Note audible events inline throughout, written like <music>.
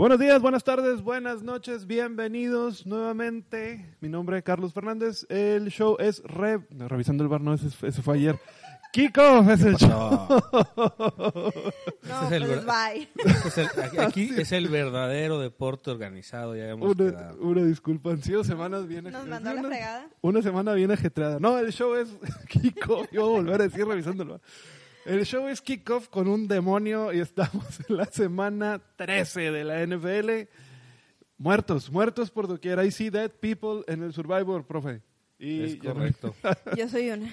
Buenos días, buenas tardes, buenas noches, bienvenidos nuevamente. Mi nombre es Carlos Fernández. El show es no, Revisando el bar, no, ese, ese fue ayer. Kiko es el show. <laughs> No, Ese es el pues ver- bye. Este <laughs> es el- aquí- aquí es el verdadero deporte organizado, ya hemos Una, quedado. una disculpa, han sido semanas bien Nos ajetreadas. mandó la Una- fregada. Una semana bien ajetreada. No, el show es <laughs> Kiko. Yo voy a volver a decir revisando el bar. El show es Kickoff con un demonio y estamos en la semana 13 de la NFL. Muertos, muertos por doquier. I see dead people en el Survivor, profe. Y Es correcto. <laughs> Yo soy una.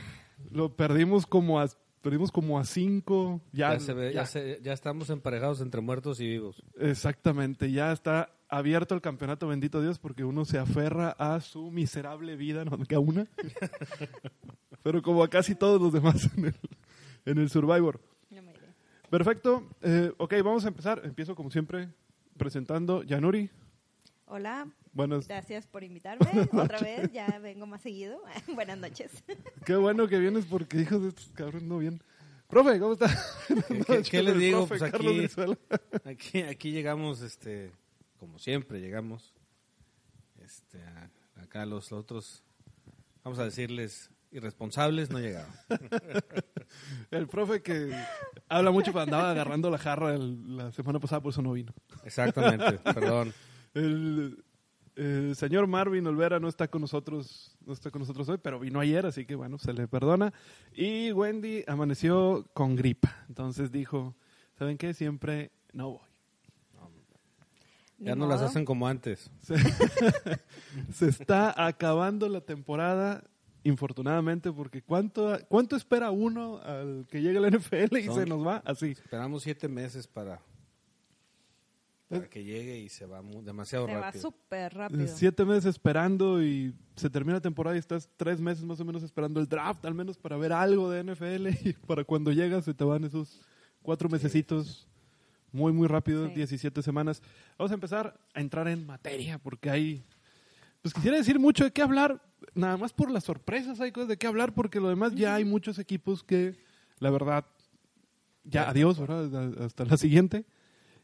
lo perdimos como a perdimos como a cinco. Ya, Ya, se ve- ya. ya se- ya estamos emparejados entre muertos y vivos. Exactamente, ya está abierto el campeonato, bendito Dios, porque uno se aferra a su miserable vida, no me queda una. <laughs> Pero como a casi todos los demás en el, en el Survivor. No me diré. Perfecto, eh, ok, vamos a empezar. Empiezo como siempre presentando Yanuri. Hola, Buenas, gracias por invitarme. <laughs> Otra vez, ya vengo más seguido. <laughs> Buenas noches. <laughs> qué bueno que vienes porque hijos de estos cabrones no vienen. Profe, ¿cómo está? ¿Qué, qué- qué les digo? profe Pues Carlos aquí, aquí, aquí llegamos, este, como siempre llegamos, este, a- acá los otros, vamos a decirles, irresponsables, no llegaron. <laughs> El profe que habla mucho, pero andaba agarrando la jarra el- la semana pasada, por eso no vino. Exactamente, perdón. <laughs> El, el señor Marvin Olvera no está con nosotros, no está con nosotros hoy, pero vino ayer, así que bueno, se le perdona. Y Wendy amaneció con gripa, entonces dijo, ¿saben qué? Siempre no voy. Ya no las hacen como antes. Se, <laughs> se está acabando la temporada, infortunadamente, porque ¿cuánto, cuánto espera uno al que llegue la NFL y Son- se nos va así? Esperamos siete meses para, para que llegue y se va mu- demasiado Se va rápido. súper rápido. Siete meses esperando y se termina la temporada y estás tres meses más o menos esperando el draft, al menos para ver algo de NFL <laughs> y para cuando llegas se te van esos cuatro mesecitos muy, muy rápido, Sí. 17 semanas. Vamos a empezar a entrar en materia porque hay, pues quisiera decir mucho de qué hablar, nada más por las sorpresas hay cosas de qué hablar porque lo demás ya hay muchos equipos que, la verdad, ya adiós, ¿verdad? Hasta la siguiente.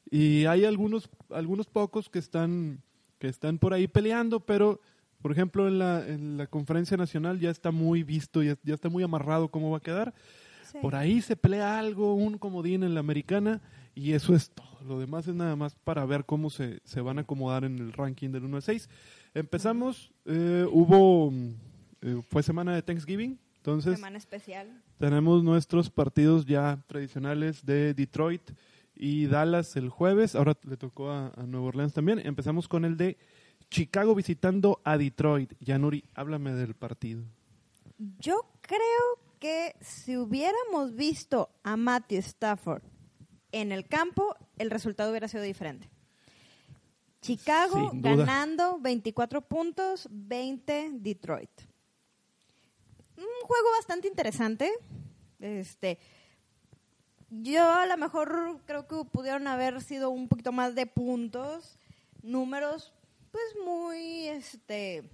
Y hay algunos, algunos pocos que están, que están por ahí peleando, pero por ejemplo en la, en la conferencia nacional ya está muy visto, ya, ya está muy amarrado cómo va a quedar. Sí. Por ahí se pelea algo, un comodín en la americana, y eso es todo. Lo demás es nada más para ver cómo se, se van a acomodar en el ranking del 1 al 6. Empezamos, eh, hubo, mm, eh, fue semana de Thanksgiving, entonces Semana especial. tenemos nuestros partidos ya tradicionales de Detroit y Dallas el jueves. Ahora le tocó a, a Nueva Orleans también. Empezamos con el de Chicago visitando a Detroit. Yanuri, háblame del partido. Yo creo que si hubiéramos visto a Matthew Stafford en el campo, el resultado hubiera sido diferente. Chicago ganando 24 puntos, 20 Detroit. Un juego bastante interesante. Este, yo a lo mejor creo que pudieron haber sido un poquito más de puntos, números, pues muy, este,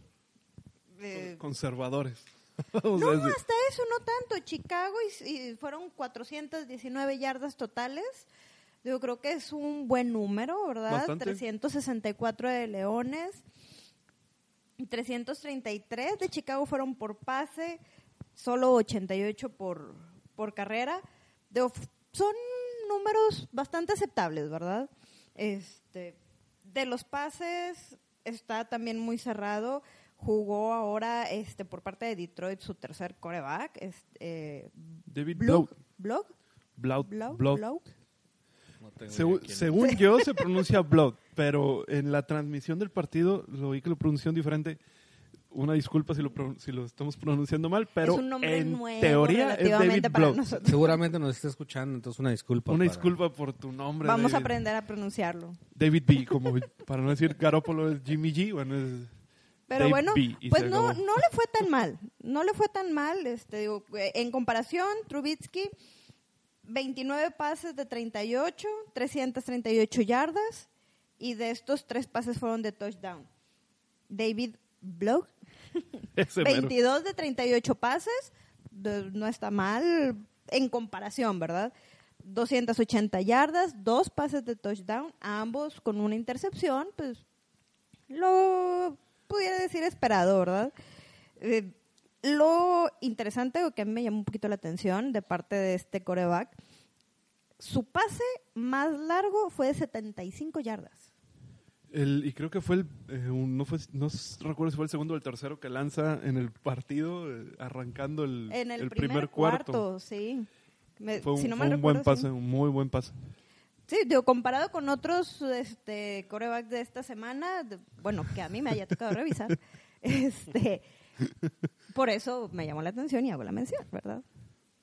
eh, Conservadores. <laughs> no, hasta eso no tanto. Chicago y, y fueron 419 yardas totales. Yo creo que es un buen número, ¿verdad? Bastante. 364 de Leones. 333 de Chicago fueron por pase, solo 88 por, por carrera. De son números bastante aceptables, ¿verdad? Este, de los pases está también muy cerrado. Jugó ahora este por parte de Detroit su tercer coreback, este, eh, David Blow. Blog, tengo Segu- según yo se <laughs> pronuncia Blood, pero en la transmisión del partido lo vi que lo pronunciaron diferente. Una disculpa si lo, si lo estamos pronunciando mal, pero es un nombre en nuevo teoría es relativamente David para Blood. nosotros. Seguramente nos está escuchando, entonces una disculpa. Una para- disculpa por tu nombre. Vamos a David. aprender a pronunciarlo. David B, como para no decir Garópolo es Jimmy G, bueno, es Pero Dave bueno, B, pues no, acabó. no le fue tan mal. No le fue tan mal. Este, digo, en comparación, Trubitsky, 29 pases de 38, 338 yardas. Y de estos, tres pases fueron de touchdown. David <laughs> mero. 22 de 38 pases. de- no está mal en comparación, ¿verdad? 280 yardas, dos pases de touchdown, ambos con una intercepción, pues lo pudiera decir esperado, ¿verdad? Eh, lo interesante o que a mí me llamó un poquito la atención de parte de este coreback, su pase más largo fue de 75 yardas. El, y creo que fue el, eh, un- no, fue, no recuerdo si fue el segundo o el tercero que lanza en el partido, eh, arrancando el, En el, el primer, cuarto, sí. Me- Fue un, si no fue mal un buen sí. pase, un muy buen pase. Sí, digo, comparado con otros este, corebacks de esta semana, de- bueno, que a mí me haya tocado revisar, <laughs> este, por eso me llamó la atención y hago la mención, ¿verdad?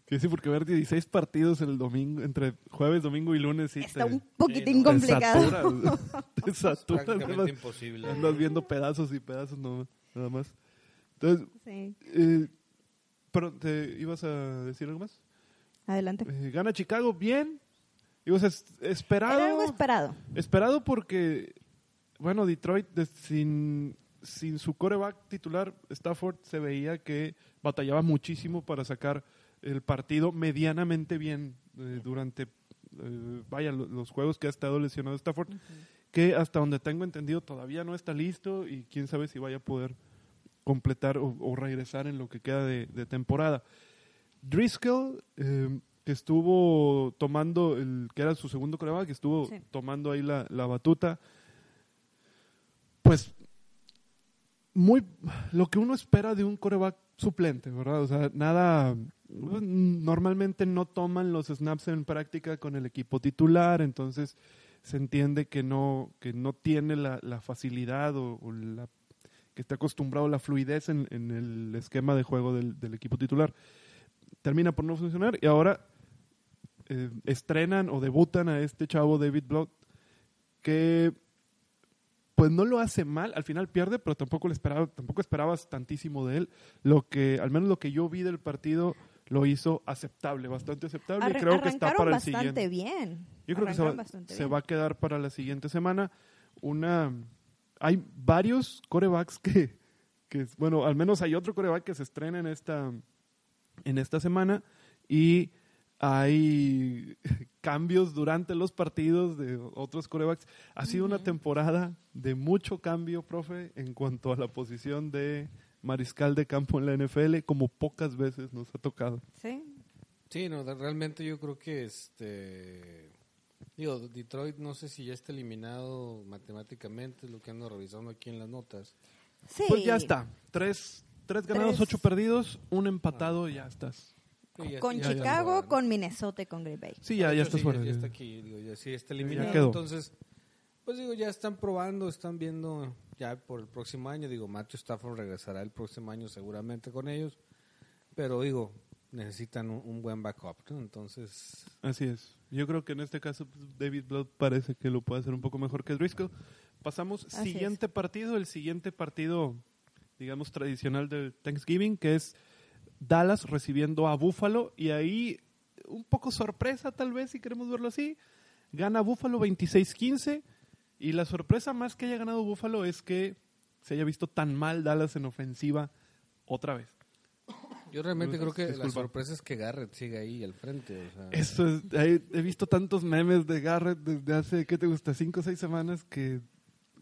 Sí, sí, porque ver 16 partidos el domingo, entre jueves, domingo y lunes, sí Está te, un poquitín no, te complicado. saturas, <laughs> <laughs> te Es saturas, andas, imposible. andas viendo pedazos y pedazos no, nada más. Entonces, Sí, eh, pero ¿te ibas a decir algo más? adelante. Eh, gana Chicago bien. Es- esperado. Era algo esperado. Esperado porque, bueno, Detroit de- sin, sin su coreback titular, Stafford, se veía que batallaba muchísimo para sacar el partido medianamente bien eh, durante, eh, vaya, lo- los juegos que ha estado lesionado Stafford, que hasta donde tengo entendido todavía no está listo y quién sabe si vaya a poder completar o, o regresar en lo que queda de, de temporada. Driscoll, eh, que estuvo tomando, el que era su segundo coreback, que estuvo Sí. tomando ahí la, la batuta, pues muy lo que uno espera de un coreback suplente, ¿verdad? O sea, nada, normalmente no toman los snaps en práctica con el equipo titular, entonces se entiende que no, que no tiene la, facilidad o, la que está acostumbrado a la fluidez en, el esquema de juego del, del equipo titular. Termina por no funcionar y ahora eh, estrenan o debutan a este chavo David Blood que pues no lo hace mal, al final pierde, pero tampoco le esperaba, tampoco esperabas tantísimo de él. Lo que, al menos lo que yo vi del partido, lo hizo aceptable, bastante aceptable. y creo que está para el bastante siguiente. bien. Yo creo que se va, Arrancaron bastante se bien. va a quedar para la siguiente semana. Una, hay varios corebacks que, que, bueno, al menos hay otro coreback que se estrena en esta, en esta semana y hay <laughs> cambios durante los partidos de otros corebacks. Ha sido una temporada de mucho cambio, profe, en cuanto a la posición de mariscal de campo en la NFL, como pocas veces nos ha tocado. Sí, Sí, no, realmente yo creo que este digo, Detroit no sé si ya está eliminado matemáticamente, es lo que ando revisando aquí en las notas. sí. Pues ya está. Tres, tres ganados, Tres. ocho perdidos, un empatado y ya estás. Sí, Con ya- Chicago, está con Minnesota y con Green Bay. Sí, ya, ya estás sí, fuera. Ya, está aquí, digo, ya sí está eliminado. quedó. Entonces, pues digo, ya están probando, están viendo ya por el próximo año. Digo, Matthew Stafford regresará el próximo año seguramente con ellos. Pero digo, necesitan un, un buen backup, ¿no? Entonces, Así es. Yo creo que en este caso pues, David Blood parece que lo puede hacer un poco mejor que Driscoll. Pasamos Así siguiente partido, el siguiente partido, digamos, tradicional del Thanksgiving, que es Dallas recibiendo a Buffalo y ahí un poco sorpresa tal vez, si queremos verlo así. Gana Buffalo 26-15 y la sorpresa más que haya ganado Buffalo es que se haya visto tan mal Dallas en ofensiva otra vez. yo realmente creo que la sorpresa es que Garrett sigue ahí al frente. o sea, Eso es, he, he visto tantos memes de Garrett desde hace, ¿qué te gusta? Cinco o seis semanas que...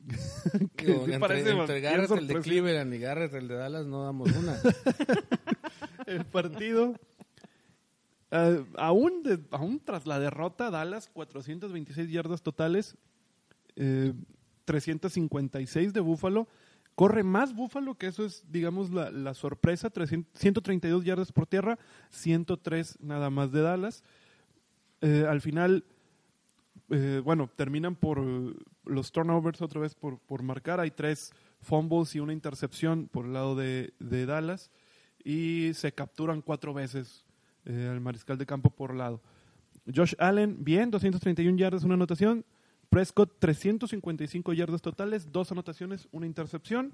<laughs> que digo, sí entre, parece entre bien Garrett el de. Cleveland y Garrett el de Dallas no damos una. <laughs> El partido, eh, aún, aún tras la derrota, Dallas, 426 yardas totales, eh, 356 de Búfalo. Corre más Búfalo, que eso es, digamos, la, sorpresa. 300 132 yardas por tierra, 103 nada más de Dallas. Eh, al final, eh, bueno, terminan por eh, los turnovers otra vez por, por marcar. Hay tres fumbles y una intercepción por el lado de, de Dallas. Y se capturan cuatro veces eh, al mariscal de campo por lado. Josh Allen, bien, 231 yardas, una anotación. Prescott, 355 yardas totales, dos anotaciones, una intercepción.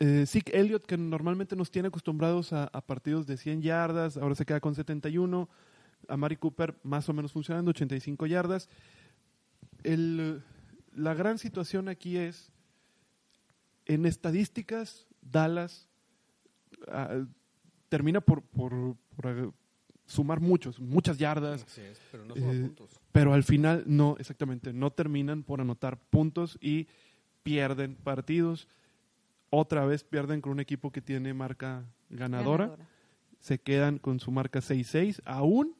Eh, Zeke Elliott, que normalmente nos tiene acostumbrados a, partidos de 100 yardas, ahora se queda con 71. A Mari Cooper, más o menos funcionando, 85 yardas. El, la gran situación aquí es, en estadísticas, Dallas ah, termina por, por, por, sumar muchos, muchas yardas, Así es, pero no son Eh, puntos. pero al final no, exactamente, no terminan por anotar puntos y pierden partidos. Otra vez pierden con un equipo que tiene marca ganadora. Ganadora. Se quedan con su marca 6-6, aún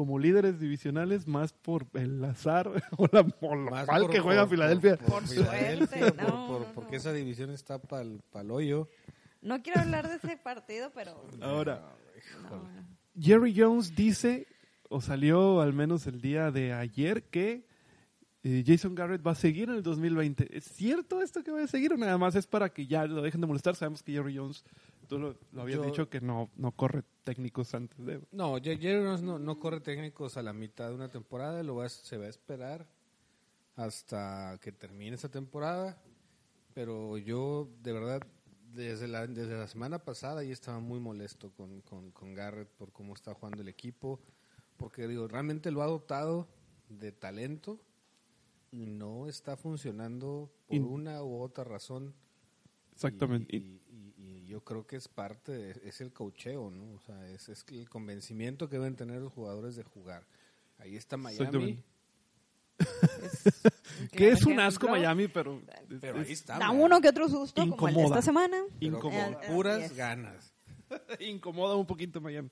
como líderes divisionales, más por el azar <laughs> o, la, o lo Más mal por- que juega por- Filadelfia. Por, Por Filadelfia, suerte, por- no, por- no, porque esa división está para el hoyo. No quiero hablar de ese partido, pero... <laughs> Ahora, no. Jerry Jones dice, o salió al menos el día de ayer, que eh, Jason Garrett va a seguir en el 2020. ¿Es cierto esto que va a seguir o nada más es para que ya lo dejen de molestar? Sabemos que Jerry Jones, tú lo, lo habías Yo- dicho que no, no corre técnicos antes de... No, Jer- Jerry no, no corre técnicos a la mitad de una temporada, lo va, se va a esperar hasta que termine esa temporada. Pero yo, de verdad, desde la, desde la semana pasada ya estaba muy molesto con, con, con Garrett por cómo está jugando el equipo. Porque, digo, realmente lo ha dotado de talento y no está funcionando por Y- una u otra razón. Exactamente. Y- y yo creo que es parte, de- es el cocheo, ¿no? O sea, es, es el convencimiento que deben tener los jugadores de jugar. Ahí está Miami. Es- <laughs> que es un asco Miami, pero... pero ahí está. Da uno que otro susto, como el de Incomoda. esta semana. Puras ganas. <laughs> incomoda un poquito Miami.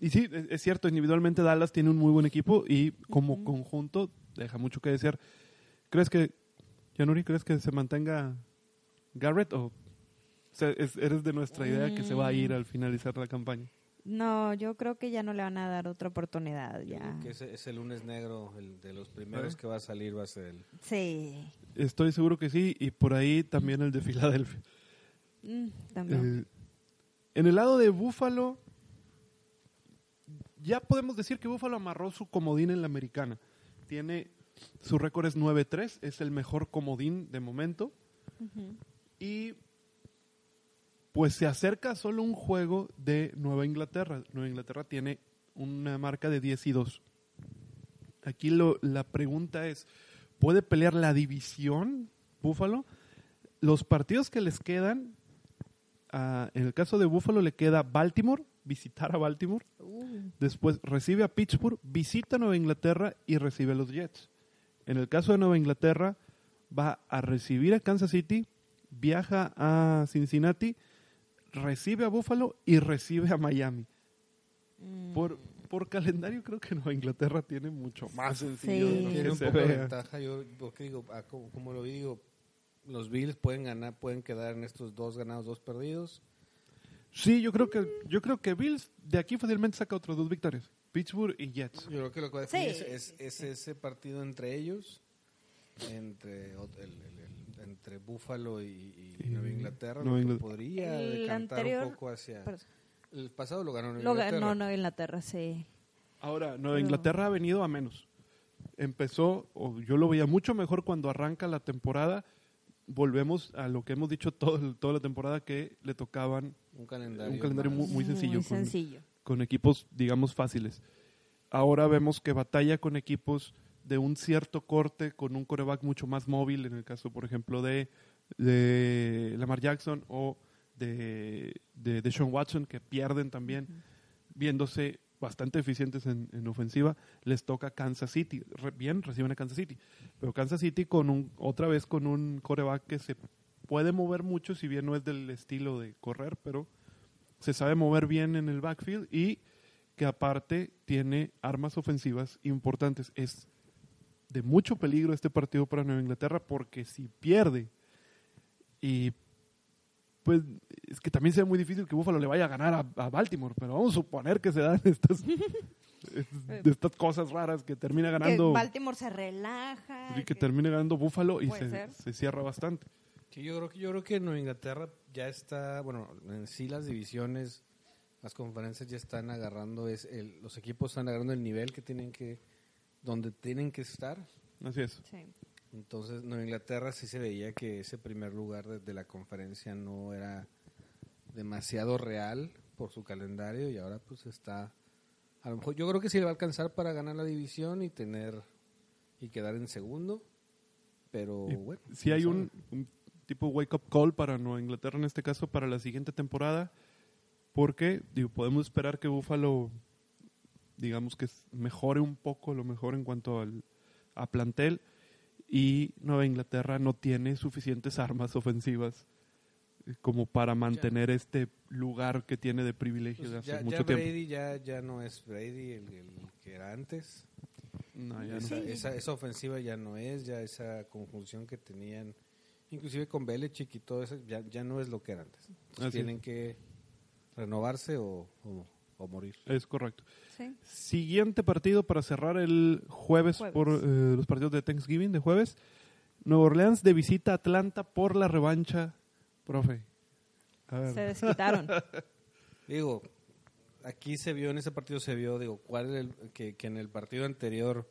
Y sí, es, es cierto, individualmente Dallas tiene un muy buen equipo y como conjunto deja mucho que desear. ¿Crees que, Yanuri, crees que se mantenga Garrett o es- eres de nuestra idea que se va a ir al finalizar la campaña? No, yo creo que ya no le van a dar otra oportunidad. Ya. que ese, ese lunes negro, el de los primeros ¿Eh? que va a salir va a ser el... Sí. Estoy seguro que sí y por ahí también el de Filadelfia. Mm, también. Eh, en el lado de Búfalo, ya podemos decir que Búfalo amarró su comodín en la americana. Tiene, su récord es 9-3, es el mejor comodín de momento. Y pues se acerca solo un juego de Nueva Inglaterra. Nueva Inglaterra tiene una marca de 10 y 2. Aquí lo, la pregunta es, ¿puede pelear la división Búfalo? Los partidos que les quedan, ah, en el caso de Búfalo le queda Baltimore, visitar a Baltimore. Uh, Después recibe a Pittsburgh, visita Nueva Inglaterra y recibe a los Jets. En el caso de Nueva Inglaterra, va a recibir a Kansas City, viaja a Cincinnati, recibe a Buffalo y recibe a Miami. mm. Por, por calendario creo que Nueva Inglaterra tiene mucho más sencillo Sí. de lo Tiene que un se poco de vea. ventaja, yo porque digo, ah, como, como lo digo, los Bills pueden ganar, pueden quedar en estos dos ganados, dos perdidos. Sí, yo creo que yo creo que Bills de aquí fácilmente saca otras dos victorias. Pittsburgh y Jets. Yo creo que lo que va a definir Sí, es, es- es ese partido entre ellos, entre el- entre Buffalo y, y Y Nueva Inglaterra, Nueva lo que Inglaterra. podría El decantar anterior- un poco hacia... Perdón. El pasado lo ganó Nueva Lo Inglaterra. ganó Nueva Inglaterra, sí. Ahora, Nueva Pero- Inglaterra ha venido a menos. Empezó, o yo lo veía mucho mejor cuando arranca la temporada. Volvemos a lo que hemos dicho todo, toda la temporada, que le tocaban Un calendario, Un calendario muy sencillo. con equipos, digamos, fáciles. Ahora vemos que batalla con equipos de un cierto corte, con un coreback mucho más móvil, en el caso, por ejemplo, de, de Lamar Jackson o de, de, de Sean Watson, que pierden también, viéndose bastante eficientes en, en ofensiva, les toca Kansas City. Re- bien, reciben a Kansas City. Pero Kansas City con un, otra vez con un coreback que se puede mover mucho, si bien no es del estilo de correr, pero se sabe mover bien en el backfield y que aparte tiene armas ofensivas importantes. Es de mucho peligro este partido para Nueva Inglaterra porque si pierde y pues es que también sea muy difícil que Buffalo le vaya a ganar a, a Baltimore, pero vamos a suponer que se dan <laughs> estas, de <laughs> estas cosas raras que termina Que ganando Baltimore se relaja. y que que- termine ganando Buffalo y se, se cierra bastante. Sí, yo creo que yo creo que Nueva Inglaterra ya está, bueno, en sí las divisiones, las conferencias ya están agarrando es el, los equipos están agarrando el nivel que tienen que donde tienen que estar. Así es. Sí. Entonces, Nueva Inglaterra sí se veía que ese primer lugar de, de la conferencia no era demasiado real por su calendario y ahora pues está a lo mejor yo creo que sí le va a alcanzar para ganar la división y tener y quedar en segundo, pero Y bueno, si hay un, un tipo wake up call para Nueva Inglaterra en este caso para la siguiente temporada porque digo, podemos esperar que Buffalo, digamos que mejore un poco, lo mejor en cuanto al, a plantel, y Nueva Inglaterra no tiene suficientes <laughs> armas ofensivas eh, como para mantener este lugar que tiene de privilegio de Pues hace ya, mucho ya tiempo. Brady ya, ya no es Brady el, el que era antes. No, ya no. esa, Sí. esa, esa ofensiva ya no es, ya esa conjunción que tenían, inclusive con Belichick y todo eso, ya, ya no es lo que era antes. Entonces, tienen que renovarse o, o- o morir. Es correcto. Sí. Siguiente partido para cerrar el jueves, Jueves. por eh, los partidos de Thanksgiving de jueves. Nueva Orleans de visita a Atlanta por la revancha, profe. A ver. Se desquitaron. <laughs> Digo, aquí se vio, en ese partido se vio, digo, cuál el, que, que en el partido anterior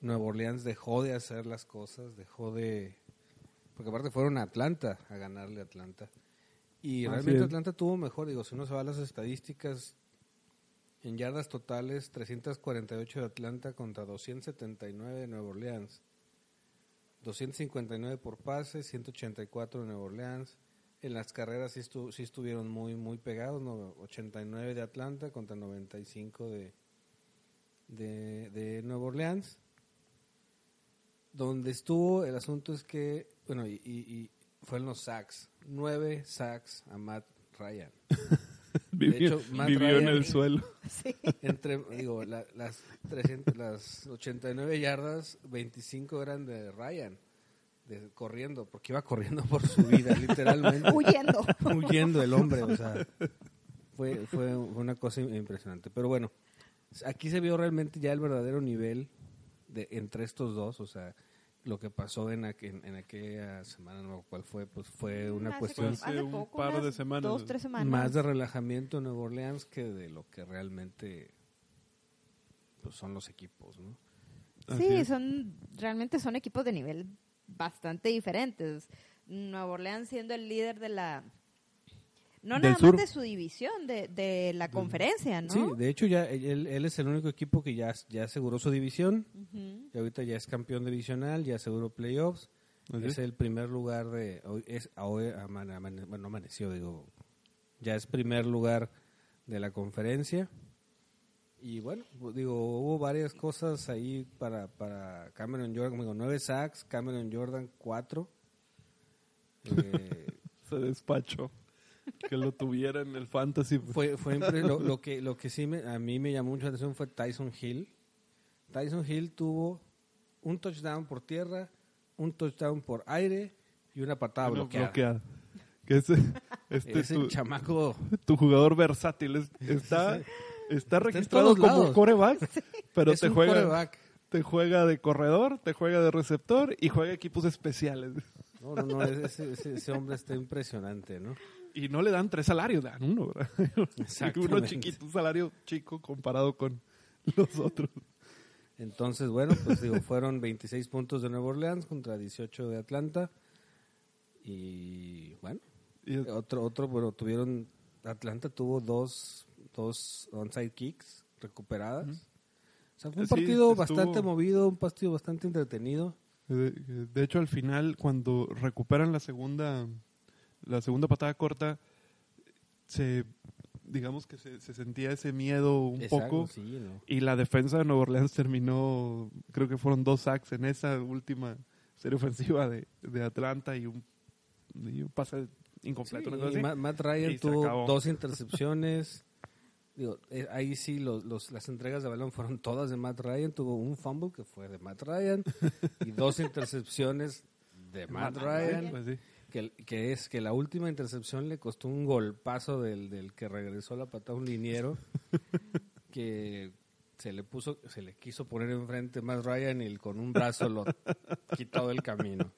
Nueva Orleans dejó de hacer las cosas, dejó de... Porque aparte fueron a Atlanta a ganarle a Atlanta. Y realmente. Atlanta tuvo mejor, digo, si uno se va a las estadísticas, en yardas totales, 348 de Atlanta contra 279 de Nueva Orleans. 259 por pase, 184 de Nueva Orleans. En las carreras sí, estu- sí estuvieron muy muy pegados, ¿no? 89 de Atlanta contra 95 de, de, de Nueva Orleans. Donde estuvo, el asunto es que, bueno, y, y, y fue en los sacks. Nueve sacks a Matt Ryan. <laughs> Vivió, hecho, Matt vivió en el suelo. <laughs> Sí. Entre, digo, la- las, 300, las 89 yardas, 25 eran de Ryan, de, corriendo, porque iba corriendo por su vida, <laughs> literalmente. Huyendo. huyendo el hombre, o sea, fue, fue una cosa impresionante. Pero bueno, aquí se vio realmente ya el verdadero nivel de entre estos dos, o sea, lo que pasó en, aqu- en, en aquella semana, no cuál fue, pues fue una Hace cuestión hace un poco, par de semanas. Dos, tres semanas. más de relajamiento en Nueva Orleans que de lo que realmente pues, son los equipos, ¿no? Sí, son realmente son equipos de nivel bastante diferentes. Nueva Orleans siendo el líder de la no Del nada sur. más de su división, de, de la conferencia, ¿no? Sí, de hecho ya él, él es el único equipo que ya, ya aseguró su división, y ahorita ya es campeón divisional, ya aseguró playoffs, es el primer lugar de hoy es hoy amane- amane- bueno, no amaneció digo ya es primer lugar de la conferencia y bueno pues, digo hubo varias cosas ahí para para Cameron Jordan como digo nueve sacks Cameron Jordan cuatro <laughs> Eh, Se despachó. Que lo tuviera en el fantasy. fue fue impre- <laughs> lo, lo que lo que sí me- a mí me llamó mucho la atención fue Tyson Hill Tyson Hill tuvo un touchdown por tierra un touchdown por aire y una patada Bueno, bloqueada. bloqueada. Que ese, <laughs> este Ese tu, chamaco tu jugador versátil es- <laughs> está, está registrado como coreback, pero es te juega, te juega de corredor, te juega de receptor y juega equipos especiales. No, no, no, ese, ese- ese hombre está impresionante, ¿no? Y no le dan tres salarios, dan uno, ¿verdad? <laughs> Uno chiquito, un salario chico comparado con los otros. Entonces, bueno, pues digo, fueron 26 puntos de Nueva Orleans contra 18 de Atlanta. Y bueno, Y otro, otro, bueno, tuvieron, Atlanta tuvo dos, dos onside kicks recuperadas. O sea, fue un Sí, partido estuvo- bastante movido, un partido bastante entretenido. De, de hecho, al final, cuando recuperan la segunda, la segunda patada corta, se, digamos que se, se sentía ese miedo un Exacto, poco. sí, ¿no? Y la defensa de Nueva Orleans terminó, creo que fueron dos sacks en esa última serie ofensiva de, de Atlanta y un, y un pase incompleto. Sí, y así. Ma- Matt Ryan Y tuvo dos <laughs> intercepciones. Digo, eh, ahí sí los, los- las entregas de balón fueron todas de Matt Ryan. Tuvo un fumble que fue de Matt Ryan y dos <laughs> intercepciones de Matt Ryan. Pues sí. Que, que es que la última intercepción le costó un golpazo del, del que regresó la patada a un liniero <laughs> que se le puso, se le quiso poner enfrente Matt Ryan y con un brazo lo quitó del camino.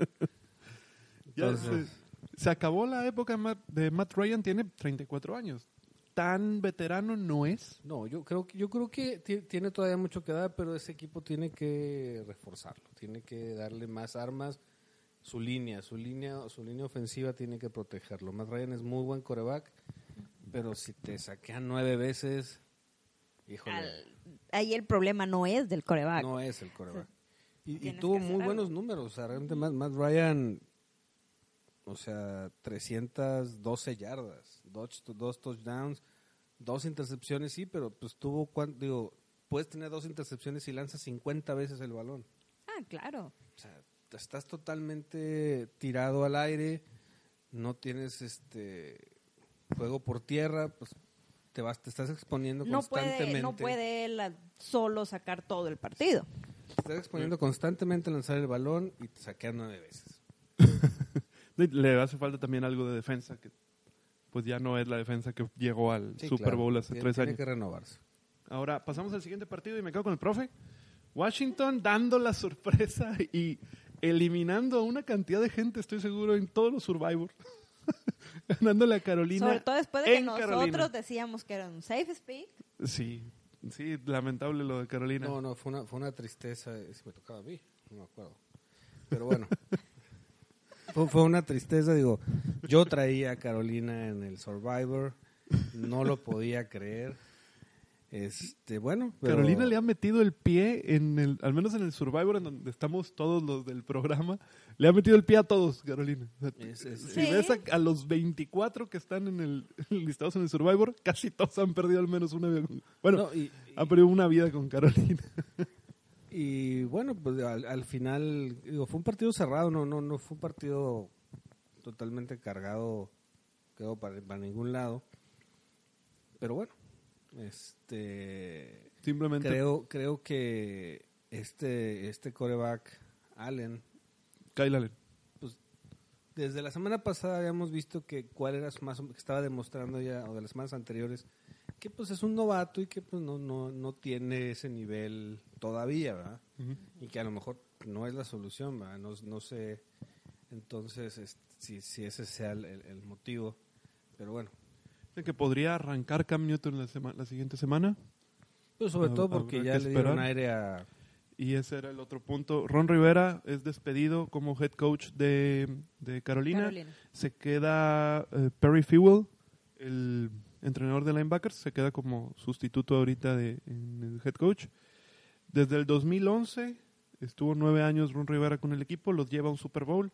Ya Entonces, se, se acabó la época de Matt, Ryan, tiene 34 años. Tan veterano no es. No, yo creo que yo creo que ti- tiene todavía mucho que dar, pero ese equipo tiene que reforzarlo, tiene que darle más armas, su línea, su línea, su línea ofensiva tiene que protegerlo. Matt Ryan es muy buen coreback, pero si te saquean nueve veces, híjole, Al- ahí el problema no es del coreback. no es el coreback. Y, y tuvo muy algo. buenos números, o sea, realmente Matt, Matt Ryan O sea, 312 yardas, dos, dos touchdowns, dos intercepciones, sí, pero pues tuvo, digo, puedes tener dos intercepciones y lanzas 50 veces el balón. Ah, claro. Estás totalmente tirado al aire, no tienes este juego por tierra, pues te vas, te estás exponiendo No constantemente. puede, no puede él solo sacar todo el partido. Te estás exponiendo constantemente a lanzar el balón y te saquean nueve veces. <laughs> Le hace falta también algo de defensa, que pues ya no es la defensa que llegó al Sí, Super claro, Bowl hace tiene- tres tiene años. que renovarse. Ahora pasamos al siguiente partido y me quedo con el profe. Washington dando la sorpresa y eliminando a una cantidad de gente, estoy seguro, en todos los Survivor. <laughs> Ganándole a Carolina. Sobre todo después de que nosotros Carolina. decíamos que era un safe speak. Sí, sí, lamentable lo de Carolina. No, no, fue una, fue una tristeza. eh, Si me tocaba a mí, no me acuerdo. Pero bueno, <laughs> fue, fue una tristeza. Digo, yo traía a Carolina en el Survivor, no lo podía creer. Este, bueno, pero- Carolina le ha metido el pie en el, al menos en el Survivor, en donde estamos todos los del programa, le ha metido el pie a todos, Carolina. O sea, Es- es- si Sí. ves a, a los 24 que están en el <laughs> listados en el Survivor, casi todos han perdido al menos una vida. con- Bueno, No, y, han perdido una vida con Carolina. <laughs> y bueno, pues al, al final, digo, fue un partido cerrado, no, no, no fue un partido totalmente cargado, quedó para, para ningún lado. Pero bueno, este Simplemente creo creo que este este coreback Allen Kyle Allen. pues desde la semana pasada habíamos visto que cuál era su más que estaba demostrando ya o de las semanas anteriores que pues es un novato y que pues no no no tiene ese nivel todavía ¿verdad? y que a lo mejor no es la solución ¿verdad? no no sé entonces es- si si ese sea el, el- el motivo pero bueno que podría arrancar Cam Newton la, sema- la siguiente semana. pues sobre todo porque ya le dieron aire a Y ese era el otro punto. Ron Rivera es despedido como head coach de, de Carolina. Carolina. Se queda eh, Perry Fewell, el entrenador de linebackers, se queda como sustituto ahorita de en el head coach. Desde el 2011 estuvo nueve años Ron Rivera con el equipo, los lleva a un Super Bowl,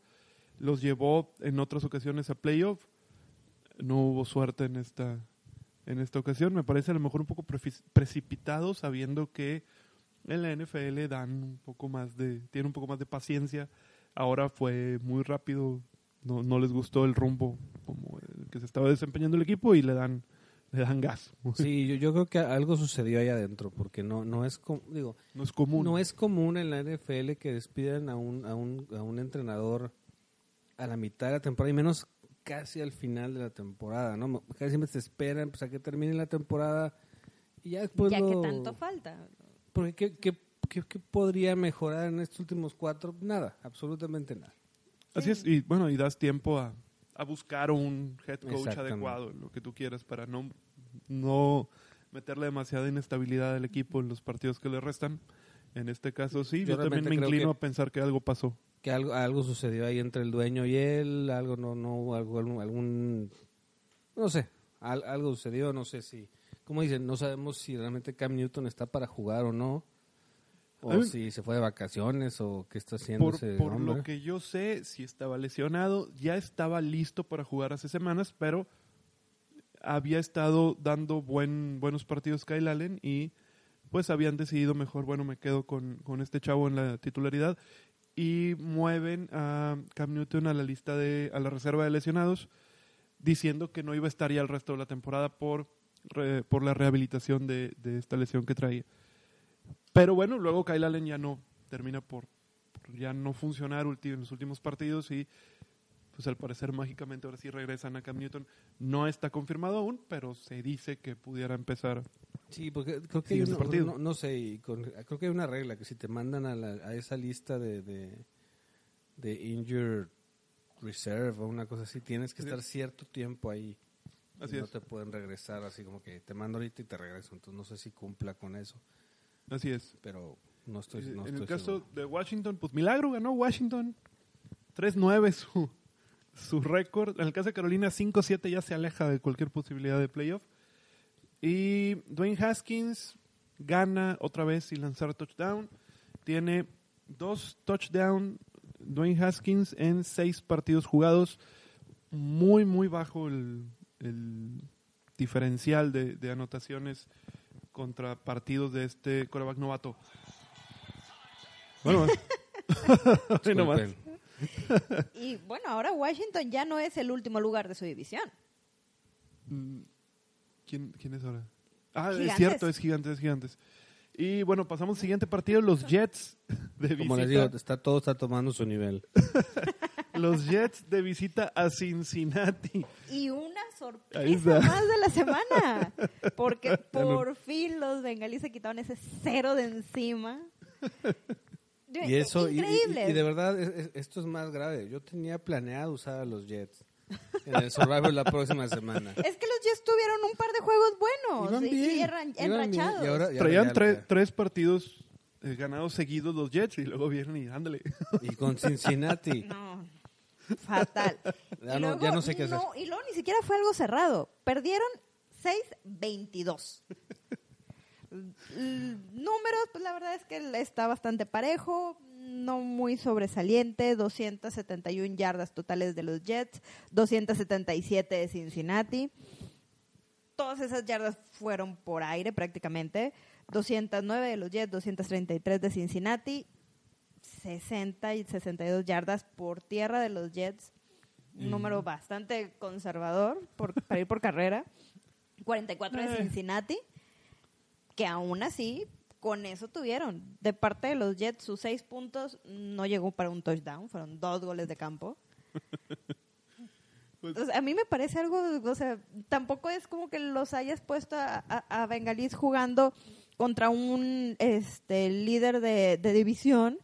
los llevó en otras ocasiones a playoff. No hubo suerte en esta en esta ocasión. Me parece a lo mejor un poco precipitado, sabiendo que en la NFL dan un poco más de tiene un poco más de paciencia. Ahora fue muy rápido, no, no les gustó el rumbo como el que se estaba desempeñando el equipo y le dan le dan gas. <laughs> Sí, yo, yo creo que algo sucedió ahí adentro, porque no, no es como, digo, No es común. no es común en la NFL que despidan a un, a un, a un entrenador a la mitad de la temporada y menos casi al final de la temporada, ¿no? Casi siempre se esperan pues, a que termine la temporada y ya después ya lo- que tanto falta. Porque ¿qué, qué, qué- qué podría mejorar en estos últimos cuatro? Nada, absolutamente nada. Así es, y bueno, y das tiempo a, a buscar un head coach adecuado, lo que tú quieras, para no, no meterle demasiada inestabilidad al equipo en los partidos que le restan. En este caso sí, Yo yo, también me inclino a pensar que algo pasó. Que algo, algo sucedió ahí entre el dueño y él, algo no, no, algo, algún, no sé, al- algo sucedió, no sé si, como dicen, no sabemos si realmente Cam Newton está para jugar o no, o si se fue de vacaciones o qué está haciendo Por, ese por lo que yo sé, si estaba lesionado, ya estaba listo para jugar hace semanas, pero había estado dando buen, buenos partidos Kyle Allen y pues habían decidido mejor, bueno, me quedo con, con este chavo en la titularidad y mueven a Cam Newton a la lista de, a la reserva de lesionados, diciendo que no iba a estar ya el resto de la temporada por, por la rehabilitación de, de esta lesión que traía. Pero bueno, luego Kyle Allen ya no termina por, por ya no funcionar ulti- en los últimos partidos y pues al parecer mágicamente ahora sí regresan a Cam Newton. No está confirmado aún, pero se dice que pudiera empezar. Sí, porque creo que hay una- partido. no, no sé, y con- creo que hay una regla que si te mandan a, la- a esa lista de, de, de injured reserve o una cosa así, tienes que Sí. estar cierto tiempo ahí. y Así no es. te pueden regresar así como que te mando ahorita y te regreso. Entonces no sé si cumpla con eso, Así es. pero no estoy, no en estoy el caso seguro. de Washington, pues milagro, ganó Washington. 3-9 su, su récord. En el caso de Carolina, 5-7 ya se aleja de cualquier posibilidad de playoff. Y Dwayne Haskins gana otra vez sin lanzar touchdown. Tiene dos touchdowns Dwayne Haskins en seis partidos jugados. muy, muy bajo el, el diferencial de, de anotaciones contra partidos de este coreback novato. Bueno, <laughs> Hoy nomás. Y bueno, ahora Washington ya no es el último lugar de su división. Mm, ¿Quién, ¿Quién es ahora? Ah, es Gigantes. cierto, es gigantes, es gigantes. Y bueno, pasamos al siguiente partido, los Jets de Como les visita. digo, está, todo está tomando su nivel. <laughs> Los Jets de visita a Cincinnati. Y una sorpresa más de la semana. Porque <laughs> por fin los bengalíes se quitaron ese cero de encima. Y eso, y- y- Increíble. Y, de verdad, es- es- esto es más grave. Yo tenía planeado usar a los Jets en el Survivor la próxima semana. Es que los Jets tuvieron un par de juegos buenos Iban y, bien, y bien, enrachados. y ahora- y Traían tre- tres partidos eh, ganados seguidos los Jets y luego vienen y ándale. Y con Cincinnati. <laughs> No, fatal. Ya Y no- luego, ya no sé qué hacer. no, y luego ni siquiera fue algo cerrado. Perdieron 6-22. L- Números, pues la verdad es que está bastante parejo, no muy sobresaliente, 271 yardas totales de los Jets, 277 de Cincinnati. Todas esas yardas fueron por aire prácticamente. 209 de los Jets, 233 de Cincinnati, 60 y 62 yardas por tierra de los Jets. Un número bastante conservador por, para ir por carrera. 44 de Eh. Cincinnati, que aún así, con eso tuvieron. De parte de los Jets, sus seis puntos no llegó para un touchdown, fueron dos goles de campo. <laughs> Pues- O sea, a mí me parece algo, o sea, tampoco es como que los hayas puesto a, a, a Bengalís jugando contra un este líder de, de división,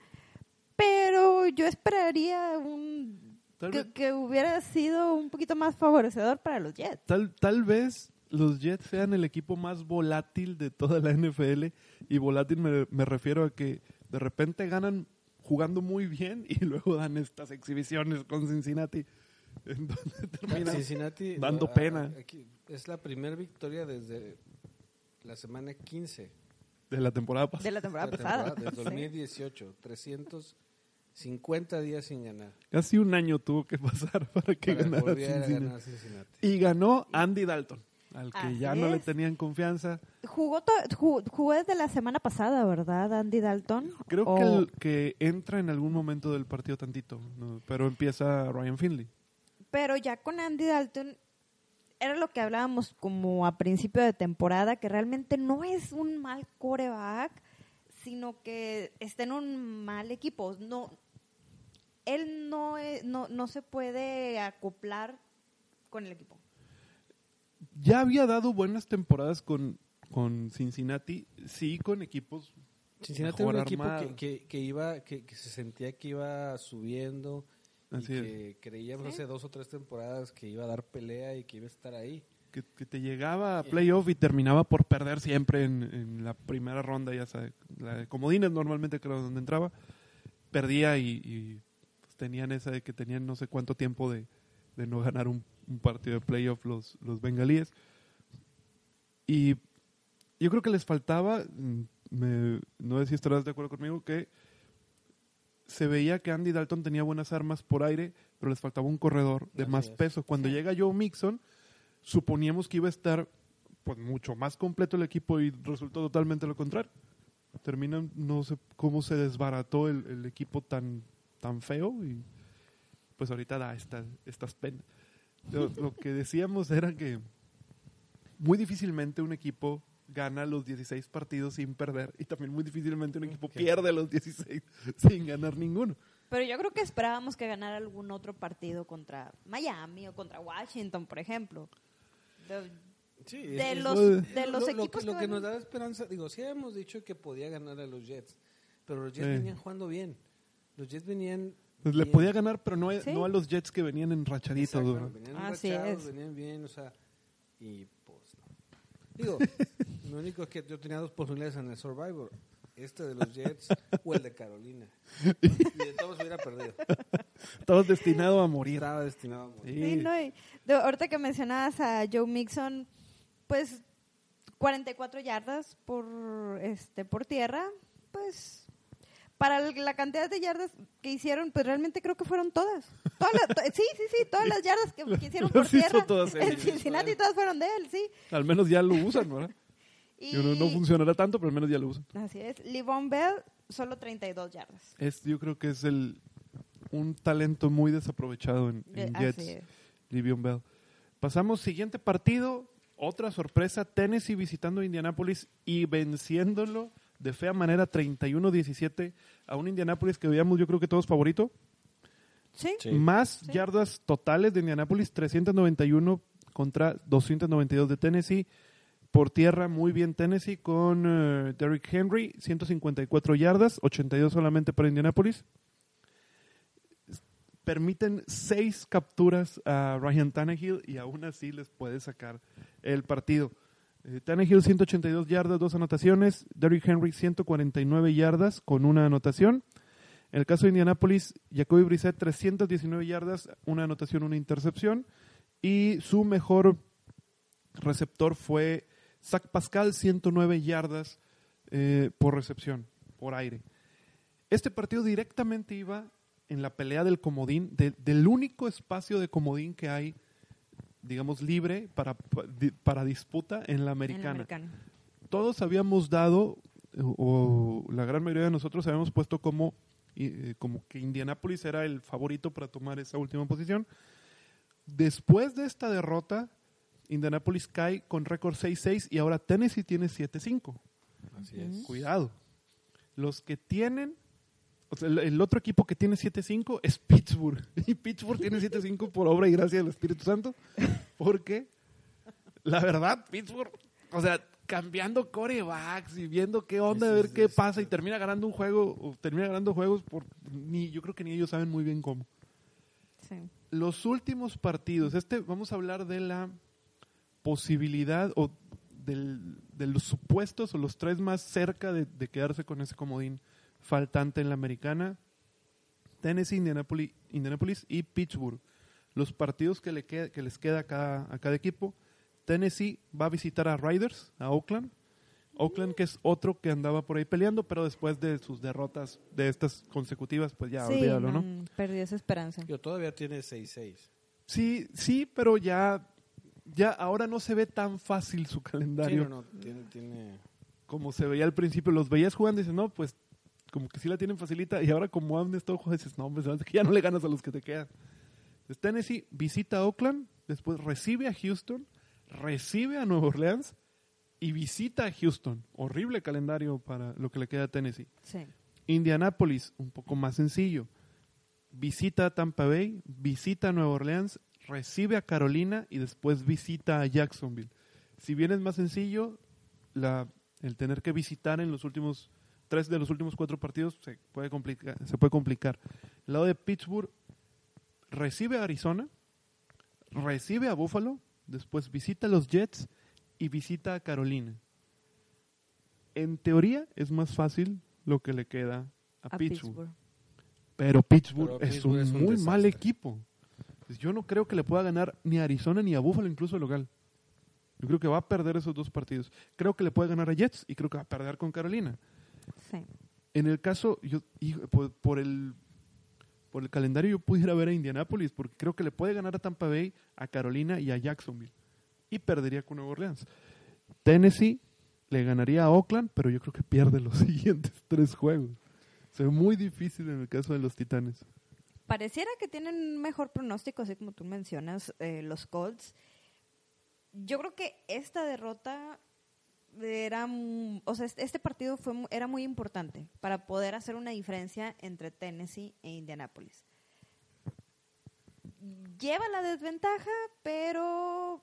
pero yo esperaría un que, que hubiera sido un poquito más favorecedor para los Jets. Tal, tal vez los Jets sean el equipo más volátil de toda la NFL y volátil me, me refiero a que de repente ganan jugando muy bien y <laughs> luego dan estas exhibiciones con Cincinnati <laughs> en donde terminan Cincinnati dando ah, pena aquí, es la primera victoria desde la semana 15 de la temporada pasada. De la temporada pasada. Sí. 2018. 350 días sin ganar. Casi un año tuvo que pasar <laughs> para que Para ganara ganar Cincinnati. Y ganó Andy Dalton, al que Así ya no le tenían confianza. Jugó, to- ju- jugó desde la semana pasada, ¿verdad, Andy Dalton? Creo O- que, el- que entra en algún momento del partido tantito, ¿no? pero empieza Ryan Finley. Pero ya con Andy Dalton era lo que hablábamos como a principio de temporada, que realmente no es un mal coreback, sino que está en un mal equipo. No, él no, es- no, no se puede acoplar con el equipo. Ya había dado buenas temporadas con, con Cincinnati, sí con equipos Cincinnati era un equipo que, que, que iba, que, que se sentía que iba subiendo Así y es. que creíamos Sí. hace dos o tres temporadas que iba a dar pelea y que iba a estar ahí. que, que te llegaba a playoff y terminaba por perder siempre en, en la primera ronda, ya sabes, la de comodines normalmente que era donde entraba, perdía y, y, pues, tenían esa de que tenían no sé cuánto tiempo de, de no ganar un, un partido de playoff los, los bengalíes. Y yo creo que les faltaba, mm, me- no sé si estarás de acuerdo conmigo, que se veía que Andy Dalton tenía buenas armas por aire, pero les faltaba un corredor de Así más es. peso. Cuando Sí. llega Joe Mixon, suponíamos que iba a estar pues mucho más completo el equipo y resultó totalmente lo contrario. Terminan, no sé cómo se desbarató el, el equipo tan, tan feo y pues ahorita da esta- estas penas. Lo, lo que decíamos era que muy difícilmente un equipo gana los 16 partidos sin perder y también muy difícilmente un equipo Ok. pierde los 16 <laughs> sin ganar ninguno. Pero yo creo que esperábamos que ganara algún otro partido contra Miami o contra Washington, por ejemplo. De- Sí, De es- los- es- de los lo, equipos que, lo que que van- nos da esperanza, digo, sí hemos dicho que podía ganar a los Jets, pero los Jets Sí. venían jugando bien. Los Jets venían le bien. podía ganar, pero no, a- Sí. no a los Jets que venían enrachaditos. Exacto, venían Así enrachados, es. venían bien, o sea, y pues no. Digo, <laughs> lo único es que yo tenía dos posibilidades en el Survivor, este de los Jets o el de Carolina. Y de todos hubiera perdido. Estabas destinado a morir. Estaba destinado a morir. Sí, no, y de- ahorita que mencionabas a Joe Mixon, pues 44 yardas por este por tierra, pues para el- la cantidad de yardas que hicieron, pues realmente creo que fueron todas. Todas las- to- sí, sí, sí, todas las yardas que, que hicieron <laughs> por tierra todas en Cincinnati todas fueron de él, sí. Al menos ya lo usan, ¿verdad? <laughs> Y, No, no funcionará tanto, pero al menos ya lo usan. Así es. Livon Bell, solo 32 yardas. Es, yo creo que es el un talento muy desaprovechado en, en Jets. Livion Bell. Pasamos siguiente partido, otra sorpresa, Tennessee visitando a Indianapolis y venciéndolo de fea manera 31-17 a un Indianapolis que veíamos yo creo que todos favorito. Sí. Sí. Más Sí. yardas totales de Indianapolis, 391 contra 292 de Tennessee. Por tierra, muy bien Tennessee con eh, Derrick Henry, 154 yardas, 82 solamente para Indianapolis. Permiten seis capturas a Ryan Tannehill y aún así les puede sacar el partido. Eh, Tannehill 182 yardas, dos anotaciones. Derrick Henry 149 yardas con una anotación. En el caso de Indianapolis, Jacoby Brissett 319 yardas, una anotación, una intercepción. Y su mejor receptor fue Zach Pascal, 109 yardas eh, por recepción, por aire. Este partido directamente iba en la pelea del comodín, de- del único espacio de comodín que hay, digamos, libre para, para disputa en la En la americana todos habíamos dado, o, o la gran mayoría de nosotros habíamos puesto como, eh, como que Indianapolis era el favorito para tomar esa última posición. Después de esta derrota, Indianapolis cae con récord 6-6 y ahora Tennessee tiene 7-5. Así es. Cuidado. Los que tienen, o sea, el, el otro equipo que tiene 7-5 es Pittsburgh. <laughs> Y Pittsburgh tiene 7-5 por obra y gracia del Espíritu Santo. Porque, la verdad, Pittsburgh, o sea, cambiando corebacks y viendo qué onda, a ver qué pasa y termina ganando un juego, o termina ganando juegos por, ni, yo creo que ni ellos saben muy bien cómo. Sí. Los últimos partidos, este, vamos a hablar de la posibilidad o del- de los supuestos o los tres más cerca de, de quedarse con ese comodín faltante en la americana. Tennessee, Indianapolis, Indianapolis y Pittsburgh. Los partidos que, le queda- que les queda a cada, a cada equipo. Tennessee va a visitar a Riders, a Oakland. Oakland que es otro que andaba por ahí peleando, pero después de sus derrotas de estas consecutivas, pues ya sí, olvídalo, ¿no? Perdí esa esperanza. Yo todavía tiene 6-6. Sí, sí, pero ya, ya ahora no se ve tan fácil su <laughs> Sí, calendario no, no, tiene, tiene... como se veía al principio. Los veías jugando y dices, no, pues como que sí la tienen facilita. Y ahora como han estado jugando, dices, no, se hace que ya no le ganas a los que te quedan. Entonces, Tennessee visita a Oakland, después recibe a Houston, recibe a Nueva Orleans y visita a Houston. Horrible calendario para lo que le queda a Tennessee. Sí. Indianapolis, un poco más sencillo. Visita a Tampa Bay, visita a Nueva Orleans, recibe a Carolina y después visita a Jacksonville. Si bien es más sencillo, la, el tener que visitar en los últimos tres de los últimos cuatro partidos se puede complicar. Se puede complicar. El lado de Pittsburgh recibe a Arizona, recibe a Buffalo, después visita a los Jets y visita a Carolina. En teoría es más fácil lo que le queda a, A Pittsburgh. Pittsburgh. Pero Pittsburgh, Pero es, Pittsburgh un es un muy mal equipo. Yo no creo que le pueda ganar ni a Arizona ni a Buffalo, incluso local. Yo creo que va a perder esos dos partidos. Creo que le puede ganar a Jets y creo que va a perder con Carolina. Sí. En el caso, yo hijo, por, por el por el calendario yo pudiera ver a Indianapolis porque creo que le puede ganar a Tampa Bay, a Carolina y a Jacksonville y perdería con Nueva Orleans. Tennessee le ganaría a Oakland, pero yo creo que pierde los <laughs> siguientes tres juegos. Se ve muy difícil en el caso de los Titanes. Pareciera que tienen un mejor pronóstico, así como tú mencionas, eh, los Colts. Yo creo que esta derrota era, o sea, este- este partido fue era muy importante para poder hacer una diferencia entre Tennessee e Indianapolis. Lleva la desventaja, pero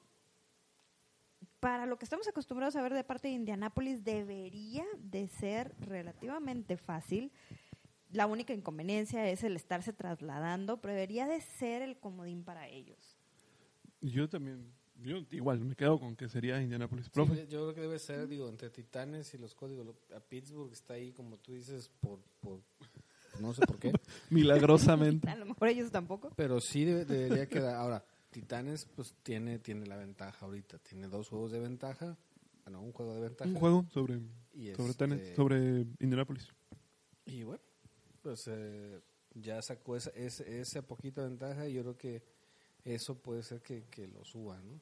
para lo que estamos acostumbrados a ver de parte de Indianapolis debería de ser relativamente fácil. La única inconveniencia es el estarse trasladando, pero debería de ser el comodín para ellos. Yo también, yo igual me quedo con que sería Indianapolis. Sí, Profe. yo creo que debe ser, digo, entre Titanes y los códigos. A Pittsburgh está ahí, como tú dices, por, por no sé por qué. <laughs> Milagrosamente. <laughs> A lo mejor ellos tampoco. Pero sí debe- debería quedar. Ahora, Titanes, pues tiene, tiene la ventaja ahorita. Tiene dos juegos de ventaja. Bueno, un juego de ventaja. Un juego sobre, Y sobre, este- Tennessee- sobre Indianapolis. Y bueno, pues eh, ya sacó esa, ese, esa poquita ventaja y yo creo que eso puede ser que, que lo suba, ¿no?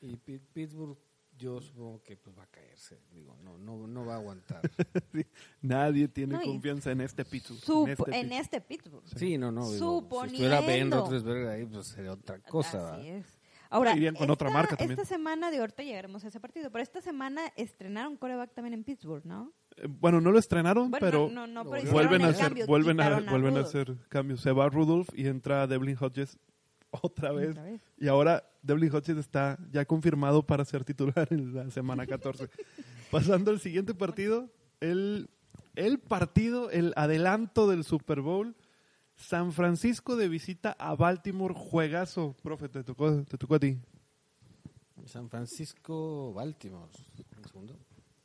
Y Pi- Pittsburgh yo supongo que pues va a caerse, digo, no no no va a aguantar. <laughs> Sí, Nadie tiene No, confianza en este Pittsburgh. Supo- en este en Pittsburgh. este Pittsburgh. Sí, no, no, digo, si estuviera Ben Suponiendo. Roethlisberger ahí pues sería otra cosa, Así ¿verdad? es. Ahora, Irían con otra marca también. Esta semana, de ahorita llegaremos a ese partido, pero esta semana estrenaron coreback también en Pittsburgh, ¿no? Eh, Bueno, no lo estrenaron, Bueno, pero no, no, pero vuelven a hacer, cambio, vuelven a, vuelven a hacer cambios. Se va Rudolph y entra Devlin Hodges <laughs> otra vez. Otra vez. Y ahora Devlin Hodges está ya confirmado para ser titular <laughs> en la semana 14. Pasando al siguiente partido, el, el partido, el adelanto del Super Bowl. San Francisco de visita a Baltimore, juegazo. Profe, te tocó, te tocó a ti. San Francisco, Baltimore. Un segundo.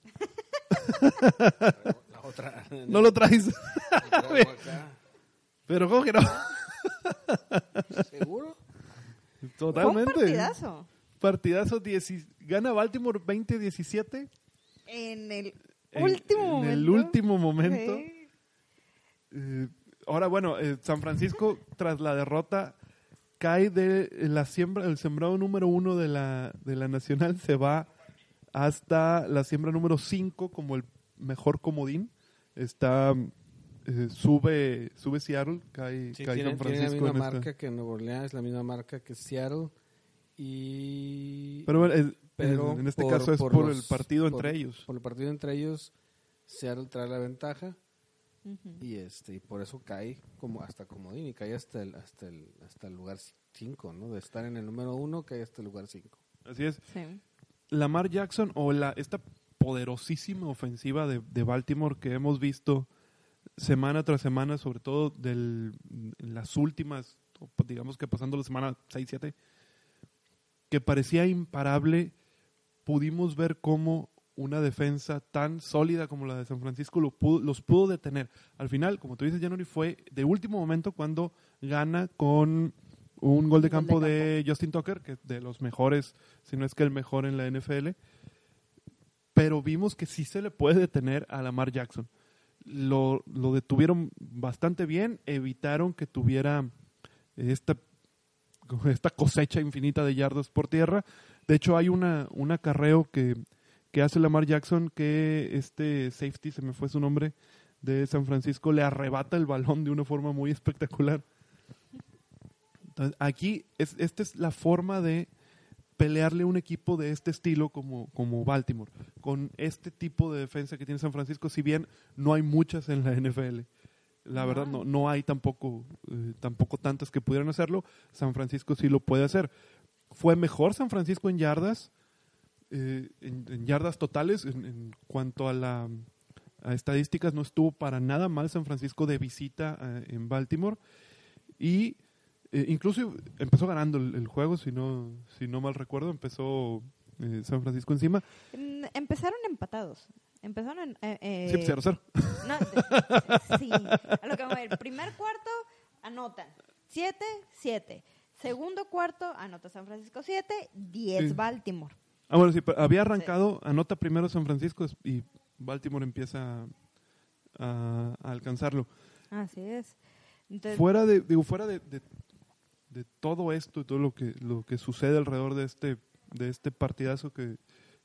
<laughs> La otra. No lo traes. Pero ¿cómo que no? ¿Seguro? Totalmente. Fue un partidazo. Partidazo, dieci- gana Baltimore 20-17. En el En- último en momento. el último momento. Sí. Eh, ahora, bueno, eh, San Francisco, tras la derrota, cae de la siembra, el sembrado número uno de la, de la Nacional, se va hasta la siembra número cinco como el mejor comodín. Está, eh, sube, sube Seattle, cae, Sí, cae tiene, San tiene la Francisco. misma en esta- marca que Nueva Orleans, la misma marca que Seattle. Y. Pero bueno, pero en este por- caso es por, los- el partido por- entre ellos. Por el partido entre ellos, Seattle trae la ventaja. Y este y por eso cae como hasta comodín y cae hasta el, hasta el, hasta el lugar 5, ¿no? De estar en el número 1, cae hasta el lugar 5. Así es. Sí. Lamar Jackson o la esta poderosísima ofensiva de, de Baltimore que hemos visto semana tras semana, sobre todo en las últimas, digamos que pasando la semana 6-7, que parecía imparable, pudimos ver cómo una defensa tan sólida como la de San Francisco lo pudo- los pudo detener. Al final, como tú dices, January, fue de último momento cuando gana con un gol de de campo de Justin Tucker, que es de los mejores, si no es que el mejor en la NFL. Pero vimos que sí se le puede detener a Lamar Jackson. Lo, lo detuvieron bastante bien, evitaron que tuviera esta, esta cosecha infinita de yardas por tierra. De hecho, hay una, un acarreo que, que hace Lamar Jackson que este safety, se me fue su nombre, de San Francisco, le arrebata el balón de una forma muy espectacular. Aquí, es, esta es la forma de pelearle un equipo de este estilo como, como Baltimore, con este tipo de defensa que tiene San Francisco, si bien no hay muchas en la NFL. La verdad, no, no hay tampoco, eh, tampoco tantas que pudieran hacerlo. San Francisco sí lo puede hacer. Fue mejor San Francisco en yardas, eh, en, en yardas totales, en, en cuanto a la a estadísticas, no estuvo para nada mal San Francisco de visita eh, en Baltimore. Y eh, incluso empezó ganando el, el juego, si no, si no mal recuerdo, empezó eh, San Francisco encima. Empezaron empatados. Empezaron en... eh, eh, Sí, 0-0. No, de- <laughs> sí. A lo que vamos a ver. Primer cuarto, anotan. 7, 7. Segundo cuarto, anota San Francisco 7, 10 Sí. Baltimore. Ah, bueno, sí, había arrancado, anota primero San Francisco y Baltimore empieza a, a alcanzarlo. Así es. Entonces, Fuera de, digo, fuera de, de- de todo esto y todo lo que, lo que sucede alrededor de este, de este partidazo que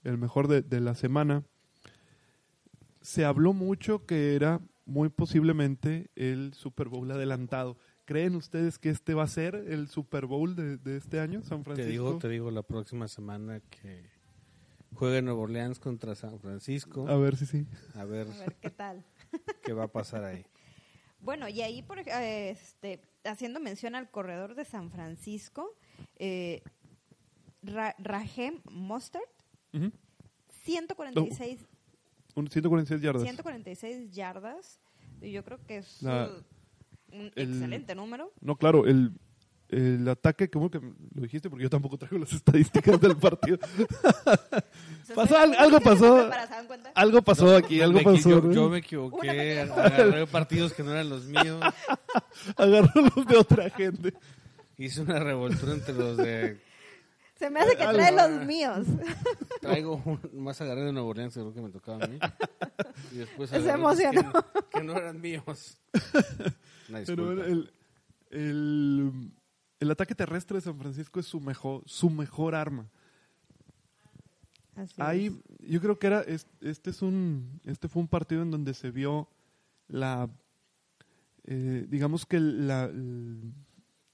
el mejor de, de la semana, se habló mucho que era muy posiblemente el Super Bowl adelantado. ¿Creen ustedes que este va a ser el Super Bowl de, de este año, San Te Francisco? digo, te digo la próxima semana que juegue Nueva Orleans contra San Francisco. A ver si sí. A ver a ver qué tal. qué va a pasar ahí. <laughs> Bueno, y ahí, por, eh, este, haciendo mención al corredor de San Francisco, eh, Ra- Raheem Mostert, Ujú. 146, Un 146 yardas. 146 yardas. Y yo creo que es La- uh, un el- excelente número. No, claro, el, el ataque, como que lo dijiste porque yo tampoco traigo las <laughs> estadísticas del partido. <laughs> Pasó algo ¿ustedes pasó. Algo pasó aquí, algo pasó. Yo, me equivoqué, agarré partidos que no eran los míos. <laughs> Agarró los de otra gente. Hice una revoltura entre los de Se me hace que trae los míos. Traigo un, más agarré de Nuevo Orleans, creo que me tocaba a mí. Y después Se emocionó. Que, que no eran míos. Una Pero el, el, el ataque terrestre de San Francisco es su mejor, su mejor arma. Así Ahí, es. yo creo que era, es- este es un, este fue un partido en donde se vio la, eh, digamos que la,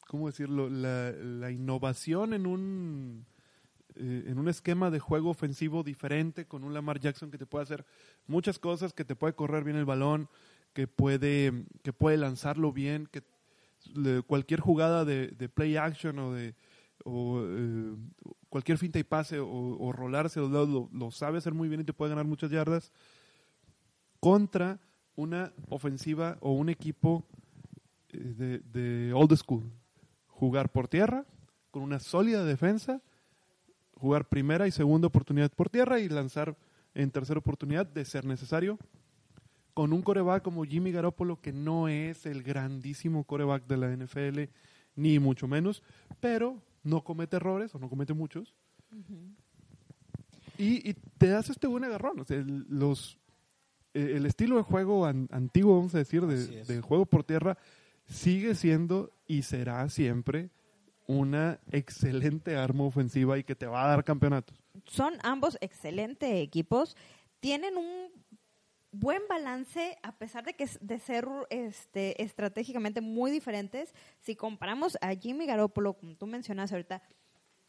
¿cómo decirlo? La, la innovación en un, eh, en un esquema de juego ofensivo diferente con un Lamar Jackson que te puede hacer muchas cosas, que te puede correr bien el balón, que puede, que puede lanzarlo bien, que cualquier jugada de, de play action o de o, eh, cualquier finta y pase o, o rolarse lados lo, lo sabe hacer muy bien y te puede ganar muchas yardas contra una ofensiva o un equipo eh, de, de old school. Jugar por tierra con una sólida defensa, jugar primera y segunda oportunidad por tierra y lanzar en tercera oportunidad de ser necesario con un coreback como Jimmy Garoppolo que no es el grandísimo coreback de la NFL ni mucho menos, pero no comete errores o no comete muchos y, y te das este buen agarrón. O sea, el, los, eh, el estilo de juego an- antiguo, vamos a decir, de, de juego por tierra, sigue siendo y será siempre una excelente arma ofensiva y que te va a dar campeonatos. Son ambos excelentes equipos. Tienen un buen balance a pesar de que es- de ser este estratégicamente muy diferentes. Si comparamos a Jimmy Garoppolo, como tú mencionas ahorita,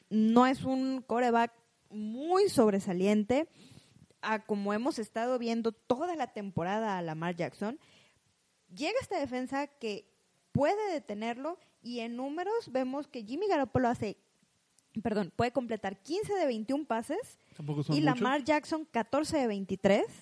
no es un coreback muy sobresaliente a como hemos estado viendo toda la temporada a Lamar Jackson. Llega esta defensa que puede detenerlo y en números vemos que Jimmy Garoppolo hace, perdón, puede completar 15 de 21 pases y muchos. Lamar Jackson 14 de 23 Sí.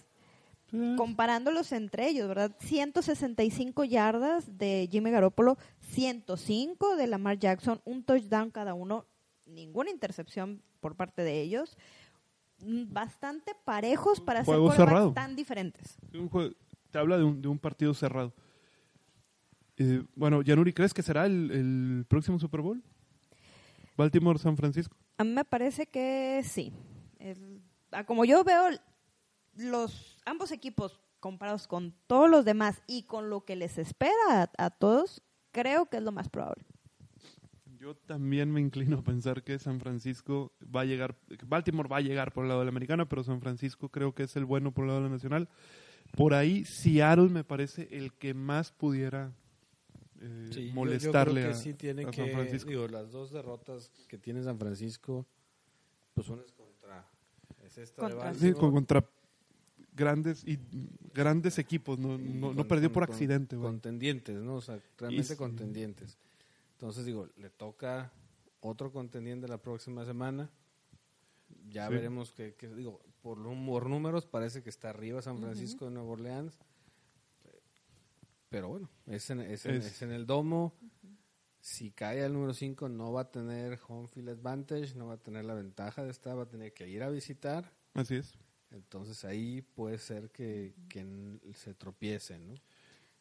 Comparándolos entre ellos, ¿verdad? 165 yardas de Jimmy Garoppolo, 105 de Lamar Jackson, un touchdown cada uno, ninguna intercepción por parte de ellos. Mm, Bastante parejos para ser Juego tan diferentes. Un jue- te habla de un, de un partido cerrado. Eh, bueno, Yanuri, ¿crees que será el, el próximo Super Bowl? Baltimore-San Francisco. A mí me parece que sí. El- a como yo veo los ambos equipos comparados con todos los demás y con lo que les espera a, a todos, creo que es lo más probable. Yo también me inclino a pensar que San Francisco va a llegar, Baltimore va a llegar por el lado de la americana, pero San Francisco creo que es el bueno por el lado de la nacional. Por ahí Seattle me parece el que más pudiera eh, Sí, yo- yo molestarle creo que a, sí tiene a que, San Francisco. digo, las dos derrotas que tiene San Francisco, pues una es contra, es esta de Contra- Sí, Baltimore. con- contra grandes y grandes equipos, no, no, perdió con- por accidente. Contendientes, ¿no? O sea, realmente Y- contendientes. Entonces, digo, le toca otro contendiente la próxima semana. Ya Sí. veremos que, que- digo, por, por números parece que está arriba San Francisco de Nueva Orleans. Pero bueno, es en, es en- Es- es en el domo. Si cae al número 5 no va a tener home field advantage, no va a tener la ventaja de estar, va a tener que ir a visitar. Así es. Entonces ahí puede ser que, que se tropiece, ¿no?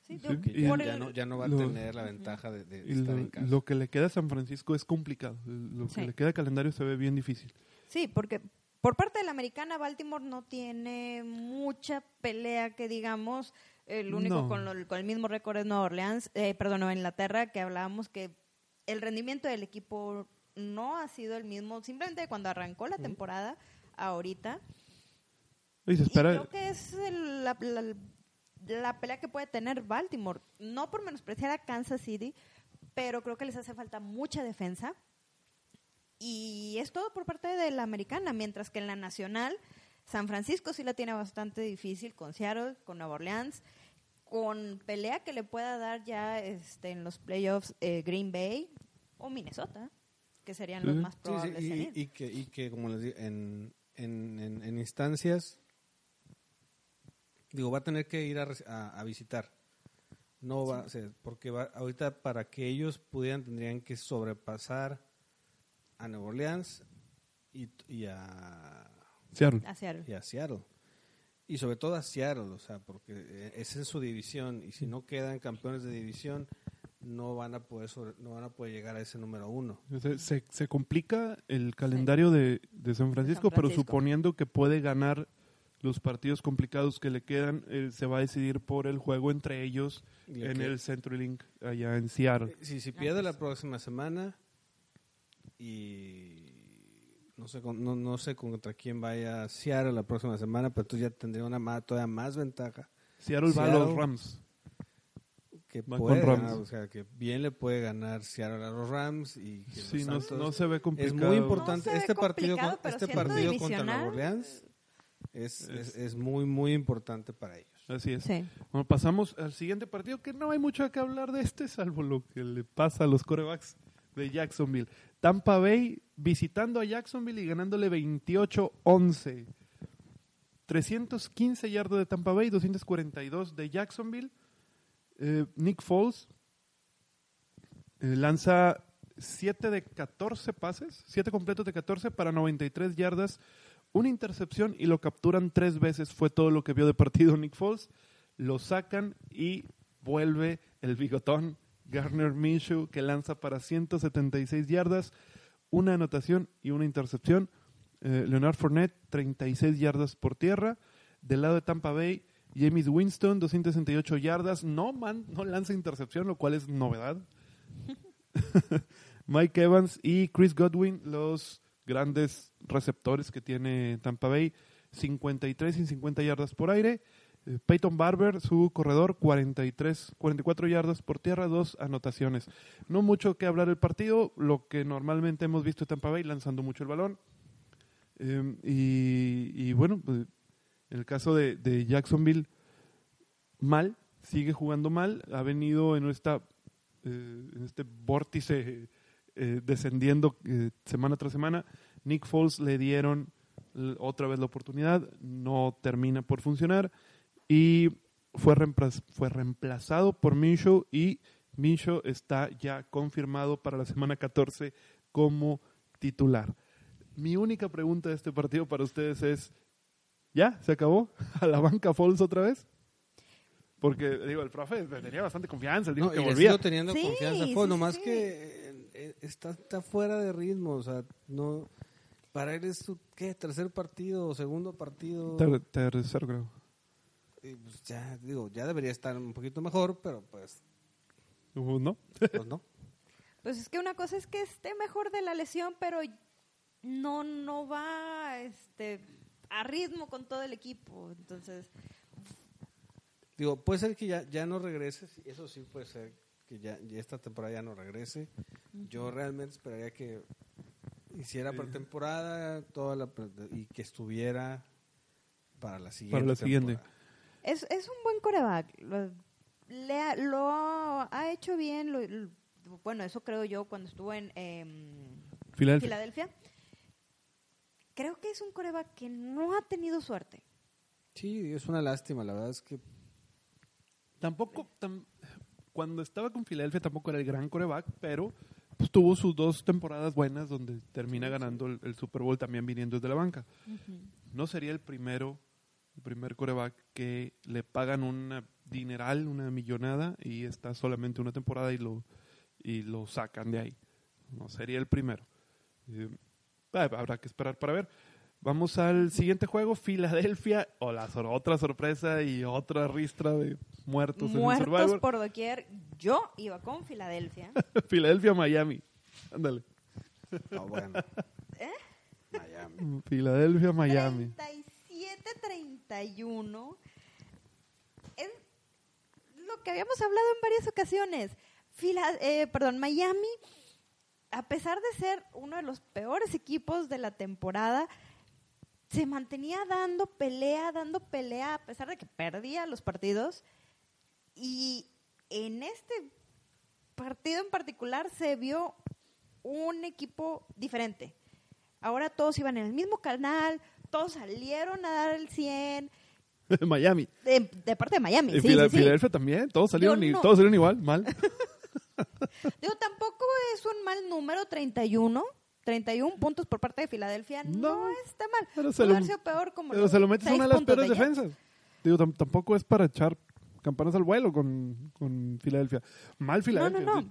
Sí, Que ya, no, ya no va a tener la ventaja de, estar lo, en casa. lo que le queda a San Francisco es complicado. Lo que le queda de calendario se ve bien difícil. Sí, porque por parte de la americana, Baltimore no tiene mucha pelea que digamos. El único No. con, lo- con el mismo récord es Nueva Orleans, eh, perdón, Nueva Inglaterra, que hablábamos que el rendimiento del equipo no ha sido el mismo, simplemente cuando arrancó la temporada, ahorita. Y se Y creo que es el- la, la- la pelea que puede tener Baltimore. No por menospreciar a Kansas City, pero creo que les hace falta mucha defensa. Y es todo por parte de la americana, mientras que en la nacional, San Francisco sí la tiene bastante difícil con Seattle, con Nueva Orleans, con pelea que le pueda dar ya este, en los playoffs eh, Green Bay o Minnesota, que serían los más Sí, sí, probables en y, ir. y que, y que, como les digo, en, en, en, en instancias, digo, va a tener que ir a, a, a visitar. No va a ser, porque va, ahorita para que ellos pudieran, tendrían que sobrepasar a Nueva Orleans y, y a Seattle. A Seattle. y a Seattle. Y sobre todo a Seattle, o sea, porque eh, es en su división y si no quedan campeones de división, no van a poder sobre- no van a poder llegar a ese número uno. Se, se- se complica el calendario de, de San Francisco, pero Francisco. suponiendo que puede ganar los partidos complicados que le quedan, eh, se va a decidir por el juego entre ellos en que- el CenturyLink allá en Seattle. Si, si pierde la próxima semana y no sé, con- no, no sé contra quién vaya Seattle la próxima semana, pero entonces ya tendría una más, todavía más ventaja Seattle va a Seattle. los Rams. que puede con Rams. ganar, o sea, que bien le puede ganar Seattle a los Rams y que Sí, los no, no se ve es complicado. muy importante No este partido complicado, este partido contra Nueva Orleans es, es, es- es muy muy importante para ellos. Así es. Sí. Bueno, pasamos al siguiente partido, que no hay mucho que hablar de este, salvo lo que le pasa a los corebacks de Jacksonville. Tampa Bay visitando a Jacksonville y ganándole 28-11. 315 yardas de Tampa Bay, 242 de Jacksonville. Eh, Nick Foles eh, lanza 7 de 14 pases, 7 completos de 14 para 93 yardas, una intercepción y lo capturan tres veces. Fue todo lo que vio de partido Nick Foles. Lo sacan y vuelve el bigotón Garner Minshew que lanza para 176 yardas, una anotación y una intercepción. Eh, Leonard Fournette, 36 yardas por tierra. Del lado de Tampa Bay, James Winston, 268 yardas. No, man, no lanza intercepción, lo cual es novedad. <laughs> <laughs> Mike Evans y Chris Godwin, los grandes receptores que tiene Tampa Bay, 53 y 50 yardas por aire. Eh, Peyton Barber, su corredor, 43, 44 yardas por tierra, dos anotaciones. No mucho que hablar del partido, lo que normalmente hemos visto Tampa Bay, lanzando mucho el balón. Eh, y, bueno, pues, en el caso de, de Jacksonville, mal, sigue jugando mal, ha venido en, esta, eh, en este vórtice eh, descendiendo eh, semana tras semana. Nick Foles le dieron otra vez la oportunidad, no termina por funcionar y fue, reemplaz- fue reemplazado por Minshew y Minshew está ya confirmado para la semana 14 como titular. Mi única pregunta de este partido para ustedes es, ¿ya? ¿Se acabó? <laughs> ¿A la banca Foles otra vez? Porque, digo, el profe tenía bastante confianza, dijo No, que y volvía. teniendo Sí, confianza. sí, Fue, sí, nomás sí. que está, está fuera de ritmo. O sea, no. Para él es su ¿qué? tercer partido segundo partido. Ter- tercer grado. Y, pues, ya, digo, ya debería estar un poquito mejor, pero pues, Uh, ¿No? pues no. <laughs> Pues es que una cosa es que esté mejor de la lesión, pero no, no va este, a ritmo con todo el equipo. Entonces, Digo, puede ser que ya, ya no regrese, sí, eso sí puede ser que ya, ya esta temporada ya no regrese. Yo realmente esperaría que hiciera pretemporada toda la pre- y que estuviera para la siguiente. Para la siguiente. temporada. es, es un buen coreback. Lo, le ha- lo ha hecho bien. lo- lo- bueno, eso creo yo cuando estuvo en em, Filadelfia. Filadelfia. Creo que es un coreback que no ha tenido suerte. Sí, es una lástima, la verdad es que Tampoco, tam- cuando estaba con Filadelfia tampoco era el gran coreback, pero pues, tuvo sus dos temporadas buenas donde termina ganando el, el Super Bowl también viniendo desde la banca. No sería el primero, el primer coreback que le pagan una dineral, una millonada y está solamente una temporada y lo, y lo sacan de ahí. No sería el primero. Eh, ah, habrá que esperar para ver. Vamos al siguiente juego, Filadelfia, o la sor- otra sorpresa y otra ristra de muertos, en el Muertos Survivor. por doquier. Yo iba con Filadelfia. <laughs> Filadelfia, Miami. Ándale. no, bueno. <laughs> ¿Eh? Miami. Filadelfia, Miami. 37-31. Es lo que habíamos hablado en varias ocasiones. Fila- eh, perdón, Miami, a pesar de ser uno de los peores equipos de la temporada, se mantenía dando pelea, dando pelea, a pesar de que perdía los partidos. Y en este partido en particular se vio un equipo diferente. Ahora todos iban en el mismo canal, todos salieron a dar el 100, <laughs> Miami. de, de parte de Miami. En sí, Fila- sí, sí. Filadelfia también, todos salieron, no. todos salieron igual, mal. <laughs> <laughs> Digo, tampoco es un mal número, 31. 31 puntos por parte de Filadelfia. No, No, está mal. pero se lo- peor como Pero se lo metes una de las peores de defensas. Digo, tam- tampoco es para echar campanas al vuelo con, con Filadelfia. Mal Filadelfia. no, no. sí.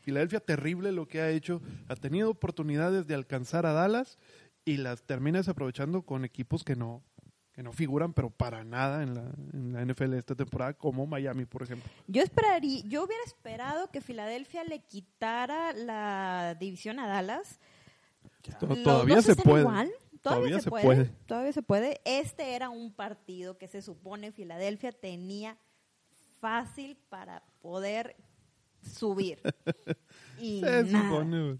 Filadelfia terrible lo que ha hecho. Ha tenido oportunidades de alcanzar a Dallas y las termina desaprovechando con equipos que no que no figuran, pero para nada en la, en la NFL esta temporada, como Miami, por ejemplo. Yo esperaría, yo hubiera esperado que Filadelfia le quitara la división a Dallas. Los Todavía dos se puede. igual, Todavía, Todavía se, se puede, puede. Todavía se puede. Este era un partido que se supone Filadelfia tenía fácil para poder subir. <laughs> Y Se nada. supone.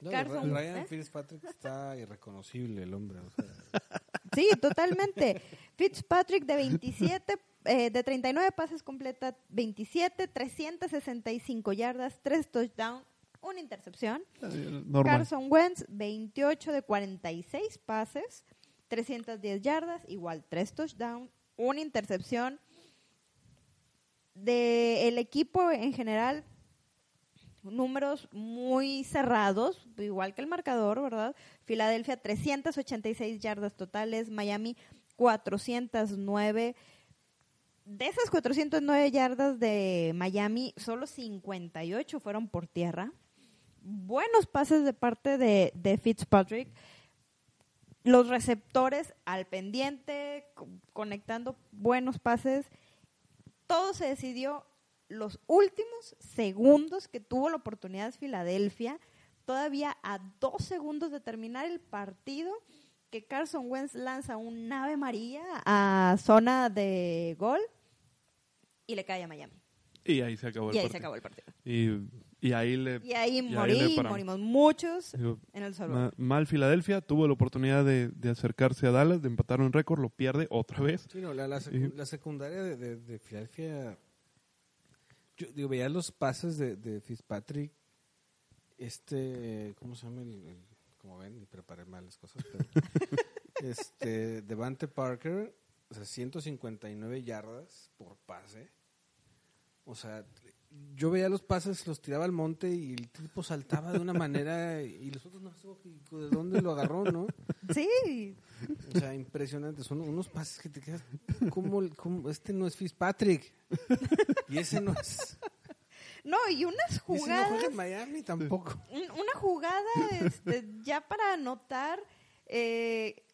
No, Carson, Ryan ¿eh? Fitzpatrick está irreconocible, el hombre. o sea, <laughs> Sí, totalmente. Fitzpatrick de 27, eh, de 39 pases completa, 27, 365 yardas, 3 touchdowns, una intercepción. Normal. Carson Wentz, 28 de 46 pases, 310 yardas, igual 3 touchdowns, una intercepción. De el equipo en general, números muy cerrados, igual que el marcador, ¿verdad? Filadelfia 386 yardas totales, Miami 409. De esas 409 yardas de Miami, solo 58 fueron por tierra. Buenos pases de parte de, de Fitzpatrick. Los receptores al pendiente, co- conectando buenos pases. Todo se decidió los últimos segundos que tuvo la oportunidad Filadelfia, todavía a dos segundos de terminar el partido, que Carson Wentz lanza un ave María a zona de gol y le cae a Miami. Y ahí se acabó el Y ahí partido. se acabó el partido. Y, y ahí le... Y ahí y morí, le paramos. morimos muchos Digo, en el Bowl. mal Filadelfia, tuvo la oportunidad de, de acercarse a Dallas, de empatar un récord, lo pierde otra vez. Sí, no, la, la, secu- Sí. la secundaria de, de, de Filadelfia. Yo digo, veía los pases de, de Fitzpatrick. Este, ¿cómo se llama? El, el- como ven, preparé mal las cosas. Pero, <laughs> este, Devante Parker, o sea, 159 yardas por pase. O sea, yo veía los pases, los tiraba al monte y el tipo saltaba de una manera y los otros no sé de dónde lo agarró, ¿no? Sí, O sea, impresionante. Son unos pases que te quedas. ¿Cómo, cómo? Este no es Fitzpatrick. Y ese no es. no, y unas Ese no jugadas juega en Miami tampoco. un- una jugada este, ya para anotar eh,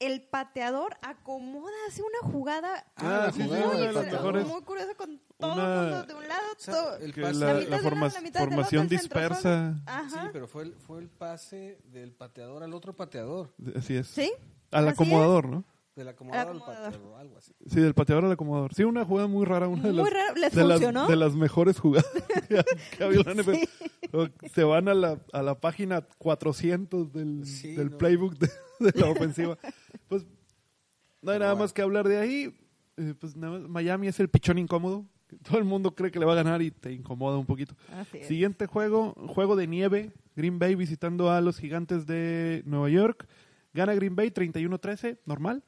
el pateador acomoda hace una jugada Ah, sí, sí, muy, una curiosa, muy con todo Una- el mundo de un lado O sea, todo- el pase- la, forma- lado, otro, formación dispersa, Ajá. Sí, pero fue el, fue el pase del pateador al otro pateador. así es. Sí, Al así acomodador, ¿no? Del acomodador al pateador, algo así. Sí, del pateador al acomodador. Sí, una jugada muy rara, una de Muy las, rara, les de, las funcionó. de las mejores jugadas <laughs> que ha, que ha habido en la NFL. Se van a la, a la página 400 del, Sí, del no. playbook de, de la ofensiva. <laughs> Pues no hay Pero nada bueno. más que hablar de ahí. Eh, pues nada más, Miami es el pichón incómodo. que Todo el mundo cree que le va a ganar y te incomoda un poquito. Así es. Siguiente juego, juego de nieve. Green Bay visitando a los gigantes de Nueva York. Gana Green Bay 31-13, normal.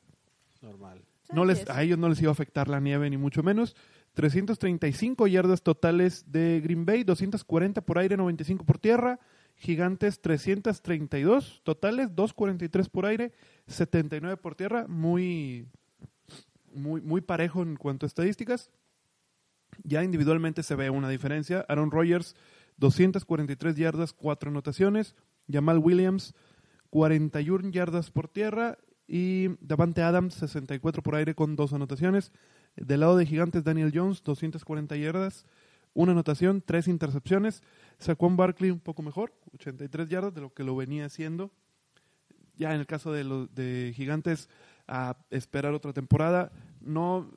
Normal. No les, es. a ellos no les iba a afectar la nieve, ni mucho menos. 335 yardas totales de Green Bay, 240 por aire, 95 por tierra. Gigantes 332 totales, 243 por aire, 79 por tierra. Muy, muy, muy parejo en cuanto a estadísticas. Ya individualmente se ve una diferencia. Aaron Rodgers, 243 yardas, 4 anotaciones. Jamal Williams, 41 yardas por tierra. Y Davante Adams, 64 por aire con dos anotaciones. Del lado de Gigantes, Daniel Jones, 240 yardas, una anotación, tres intercepciones. Saquon Barkley un poco mejor, 83 yardas de lo que lo venía haciendo. Ya en el caso de los de Gigantes, a esperar otra temporada, no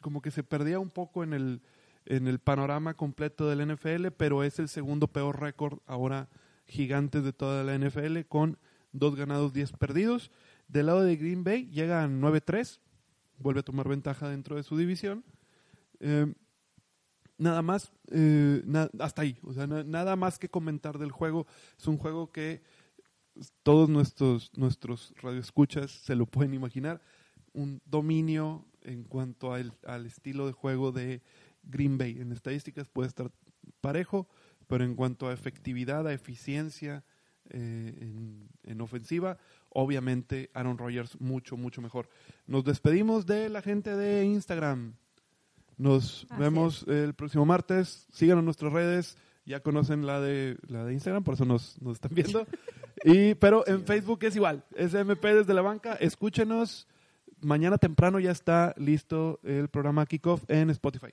como que se perdía un poco en el en el panorama completo del NFL, pero es el segundo peor récord ahora Gigantes de toda la NFL con dos ganados, 10 perdidos. Del lado de Green Bay llega a 9-3, vuelve a tomar ventaja dentro de su división. Eh, nada más, eh, hasta ahí, o sea, na- nada más que comentar del juego. Es un juego que todos nuestros, nuestros radioescuchas se lo pueden imaginar. Un dominio en cuanto al, al estilo de juego de Green Bay. En estadísticas puede estar parejo, pero en cuanto a efectividad, a eficiencia eh, en, en ofensiva, obviamente Aaron Rodgers mucho, mucho mejor. Nos despedimos de la gente de Instagram. Nos Así vemos el próximo martes. Síganos en nuestras redes. Ya conocen la de la de Instagram, por eso nos, nos están viendo. <laughs> y Pero en Facebook es igual. Es MP desde la banca. Escúchenos. Mañana temprano ya está listo el programa Kickoff en Spotify.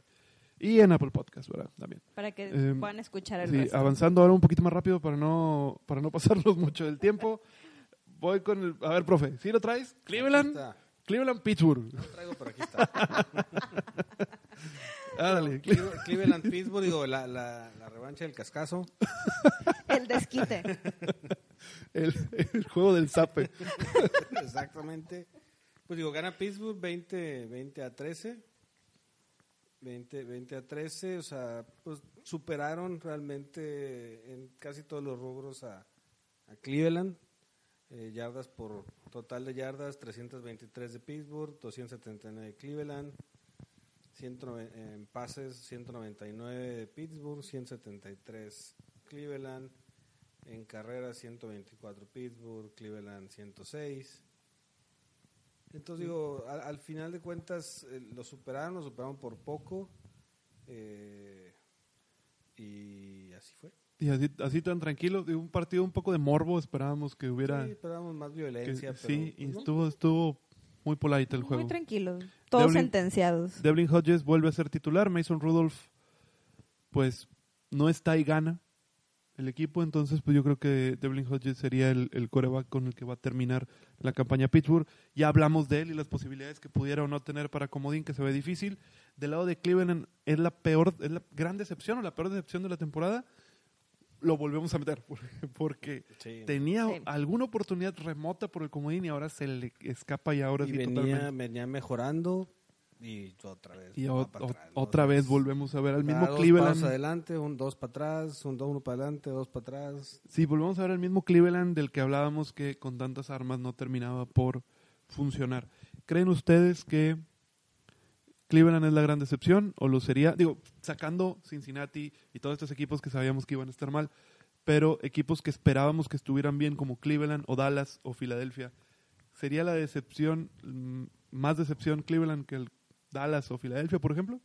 Y en Apple Podcast, ¿verdad? También. Para que Eh, puedan escuchar el Sí, resto. avanzando ahora un poquito más rápido para no, para no <laughs> pasarnos mucho del tiempo. Voy con el... A ver, profe, ¿sí lo traes? Cleveland. Cleveland, Pittsburgh. Lo traigo, pero aquí está. <laughs> Ándale. Cle- Cleveland Pittsburgh, digo, la, la, la revancha del cascazo. El desquite. <laughs> El, el juego del zape. <laughs> Exactamente. Pues digo, gana Pittsburgh 20, 20 a 13. 20, 20 a 13, o sea, pues superaron realmente en casi todos los rubros a, a Cleveland. Eh, yardas por total de yardas, 323 de Pittsburgh, 279 de Cleveland. 109 en pases, 199 de Pittsburgh, 173 Cleveland. En carreras, 124 Pittsburgh, Cleveland 106. Entonces digo, al, al final de cuentas eh, lo superaron, lo superaron por poco. eh, y así fue. Y así, así tan tranquilo. de Un partido un poco de morbo. Esperábamos que hubiera... Sí, esperábamos más que- violencia. pero, sí, y pues, no. estuvo, estuvo muy polite el Muy juego. tranquilos. Todos Devlin- sentenciados. Devlin Hodges vuelve a ser titular. Mason Rudolph, pues, no está y gana el equipo. Entonces, pues yo creo que Devlin Hodges sería el, el coreback con el que va a terminar la campaña Pittsburgh. Ya hablamos de él y las posibilidades que pudiera o no tener para Comodín, que se ve difícil. Del lado de Cleveland, es la peor, es la gran decepción o la peor decepción de la temporada. Lo volvemos a meter <laughs> porque Sí. tenía Sí. alguna oportunidad remota por el Comodín y ahora se le escapa y ahora y sí venía, totalmente. venía mejorando y otra vez. Y o- para o- atrás, otra dos vez volvemos a ver al mismo dos Cleveland. pasos adelante, un dos para atrás, un dos, uno para adelante, dos para atrás. Sí, volvemos a ver al mismo Cleveland del que hablábamos que con tantas armas no terminaba por funcionar. ¿Creen ustedes que Cleveland es la gran decepción o lo sería? Digo, sacando Cincinnati y todos estos equipos que sabíamos que iban a estar mal, pero equipos que esperábamos que estuvieran bien como Cleveland o Dallas o Filadelfia. ¿Sería la decepción, mm, más decepción Cleveland que el Dallas o Filadelfia, por ejemplo?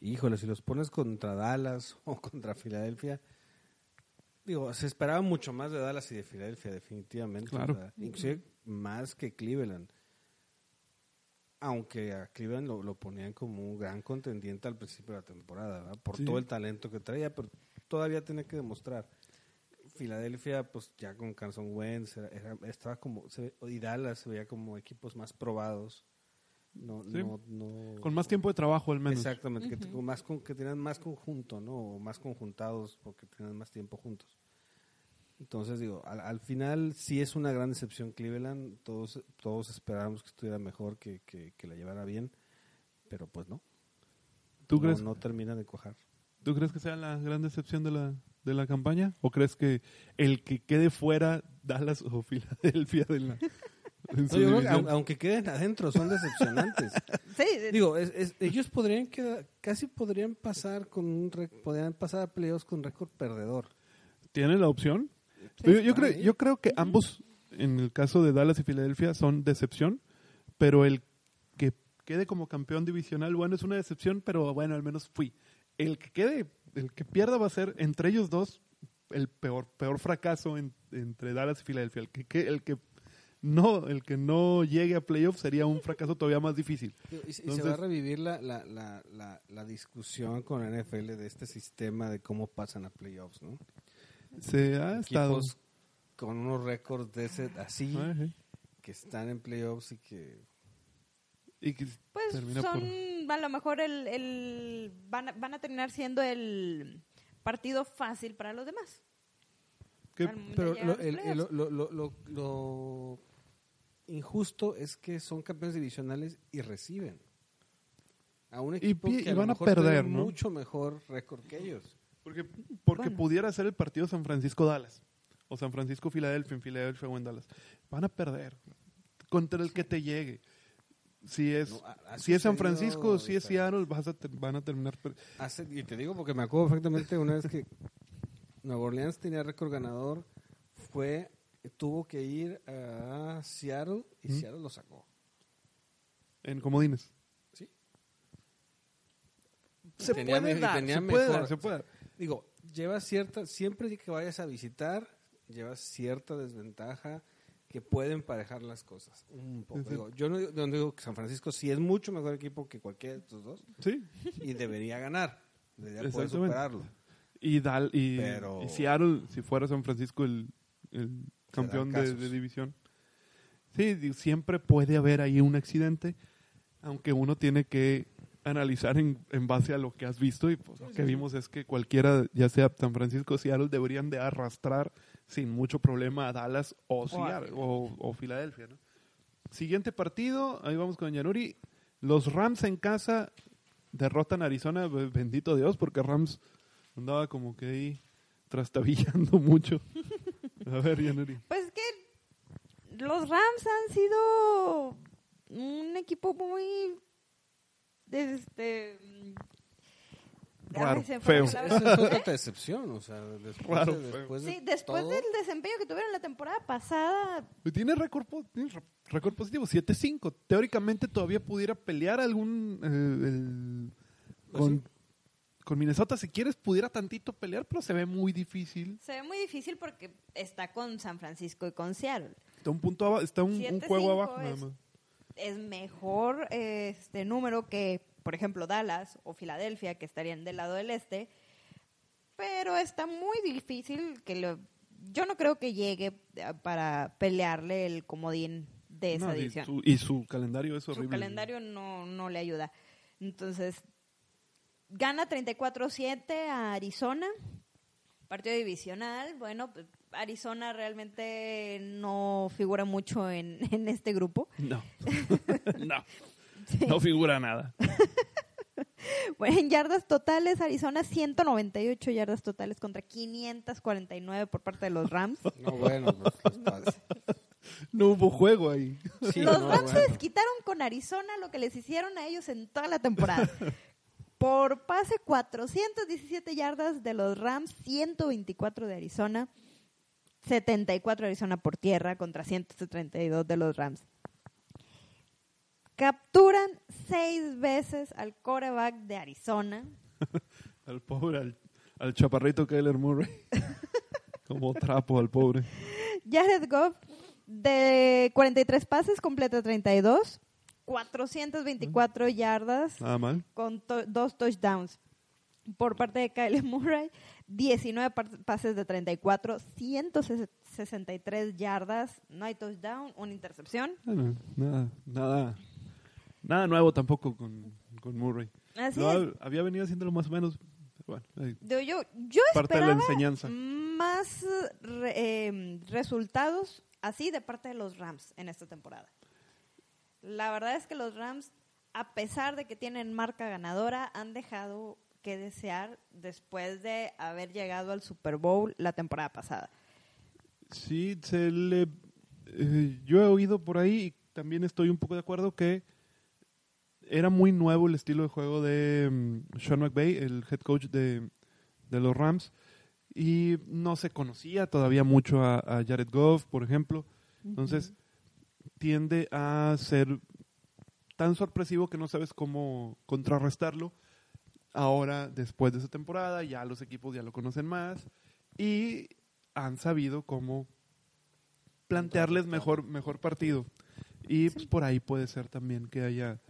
Híjole, si los pones contra Dallas <laughs> o contra Filadelfia, digo, se esperaba mucho más de Dallas y de Filadelfia, definitivamente. Claro. Inclusive más que Cleveland. Aunque a Cleveland lo, lo ponían como un gran contendiente al principio de la temporada, ¿verdad? por Sí. todo el talento que traía, pero todavía tenía que demostrar. Filadelfia, pues ya con Carson Wentz, era- era- estaba como, se ve- y Dallas se veía como equipos más probados. No, Sí. no, no, Con más tiempo de trabajo al menos. Exactamente, que, con más con, que tenían más conjunto, ¿no? O más conjuntados porque tenían más tiempo juntos. Entonces, digo, al, al final sí es una gran decepción Cleveland. Todos, todos esperábamos que estuviera mejor, que, que, que la llevara bien, pero pues no. ¿Tú no, crees? no termina de cuajar. ¿Tú crees que sea la gran decepción de la, de la campaña? ¿O crees que el que quede fuera Dallas o Filadelfia de la, <laughs> No, yo creo que aunque queden adentro, son decepcionantes. <laughs> Sí, Digo, es- es- ellos podrían quedar, casi podrían pasar con un podrían pasar a playoffs con récord perdedor. ¿Tiene la opción? Yo, yo creo, yo creo que ambos, en el caso de Dallas y Filadelfia, son decepción, pero el que quede como campeón divisional, bueno, es una decepción, pero bueno, al menos fui. El que quede, el que pierda va a ser entre ellos dos el peor, peor fracaso en- entre Dallas y Filadelfia. El que, que- el que no, el que no llegue a playoffs sería un fracaso todavía más difícil. Y, y se va a revivir la, la, la, la, la discusión con la NFL de este sistema de cómo pasan a playoffs, ¿no? Se ha estado. Con unos récords de ese, así, Ah, que están en playoffs y que... Y que Pues termina son, por- a lo mejor el, el van, a, van a terminar siendo el partido fácil para los demás. que- Pero lo, el- lo, lo, lo- lo injusto es que son campeones divisionales y reciben a un equipo que y a lo van a mejor tiene perder, ¿no? mucho mejor récord que ellos. Porque, porque Bueno. pudiera ser el partido San Francisco-Dallas. O San Francisco-Filadelfia, en Filadelfia o en Dallas. Van a perder. Contra el que te llegue. Si es, No, si es San Francisco, si es o sea, Seattle, vas a ter- van a terminar. Hace, y te digo porque me acuerdo perfectamente una vez que Nueva Orleans tenía récord ganador, fue tuvo que ir a Seattle y ¿Mm? Seattle lo sacó. En comodines. Sí. Se Tenía puede me- dar, tenía se puede dar, se puede. Digo, lleva cierta, siempre que vayas a visitar, lleva cierta desventaja que puede emparejar las cosas un poco. Digo, yo no digo, no digo que San Francisco sí es mucho mejor equipo que cualquiera de estos dos Sí. y debería ganar, debería poder superarlo. Y, Dal, y, Pero- y Seattle, si fuera San Francisco el, el campeón de, de división. Sí, siempre puede haber ahí un accidente, aunque uno tiene que analizar en, en base a lo que has visto y pues, lo que vimos es que cualquiera, ya sea San Francisco o Seattle, deberían de arrastrar sin mucho problema a Dallas o, Seattle, o, o Filadelfia. ¿no? Siguiente partido, ahí vamos con Yanuri. Los Rams en casa derrotan a Arizona, bendito Dios, porque Rams andaba como que ahí trastabillando <laughs> mucho. A ver, Yanuri. Pues que los Rams han sido un equipo muy este Raro, fue la feo. Esa es otra ¿Eh? decepción, o sea, después, Claro, de, después Sí, de después todo, del desempeño que tuvieron la temporada pasada, Tiene récord, positivo, 7-5. Teóricamente todavía pudiera pelear algún... eh, el- Pues con, sí. con Minnesota, si quieres, pudiera tantito pelear, pero se ve muy difícil. se ve muy difícil porque está con San Francisco y con Seattle. Está un punto aba- está un, un 7-5 juego abajo es- nada más. Es mejor este número que, por ejemplo, Dallas o Filadelfia, que estarían del lado del este. Pero está muy difícil que lo... Yo no creo que llegue eh, para pelearle el comodín de esa No, y, su, y su calendario es Su horrible. calendario no, no le ayuda. Entonces, gana 34-7 a Arizona. Partido divisional. Bueno, pues, Arizona realmente no figura mucho en, <laughs> en este grupo. No. <laughs> no. No figura nada. <laughs> Bueno, en yardas totales, Arizona 198 yardas totales contra 549 por parte de los Rams. No, bueno, pues. No hubo juego ahí. Sí, los no, Rams se bueno. desquitaron con Arizona lo que les hicieron a ellos en toda la temporada. Por pase 417 yardas de los Rams, 124 de Arizona, 74 de Arizona por tierra contra 132 de los Rams. Capturan seis veces al quarterback de Arizona. <laughs> Al pobre, al, al chaparrito Kyler Murray. <laughs> Como trapo al pobre. Jared Goff, de 43 pases, completa 32, 424 yardas. Nada mal. con to- dos touchdowns. Por parte de Kyle Murray, 19 par- pases de 34, 163 yardas, no hay touchdown, una intercepción. Nada, nada, nada nuevo tampoco con, con Murray. Así Lo es. ha- había venido haciéndolo más o menos. Bueno. Yo, yo, yo Parte de la esperaba enseñanza. más re- eh, resultados así de parte de los Rams en esta temporada. La verdad es que los Rams, a pesar de que tienen marca ganadora, han dejado que desear después de haber llegado al Super Bowl la temporada pasada. Sí, se le, eh, yo he oído por ahí y también estoy un poco de acuerdo que era muy nuevo el estilo de juego de mm, Sean McVay, el head coach de, de los Rams, y no se conocía todavía mucho a, a Jared Goff, por ejemplo. Entonces, tiende a ser tan sorpresivo que no sabes cómo contrarrestarlo. Ahora, después de esa temporada, ya los equipos ya lo conocen más y han sabido cómo plantearles mejor, mejor partido. Y pues, por ahí puede ser también que haya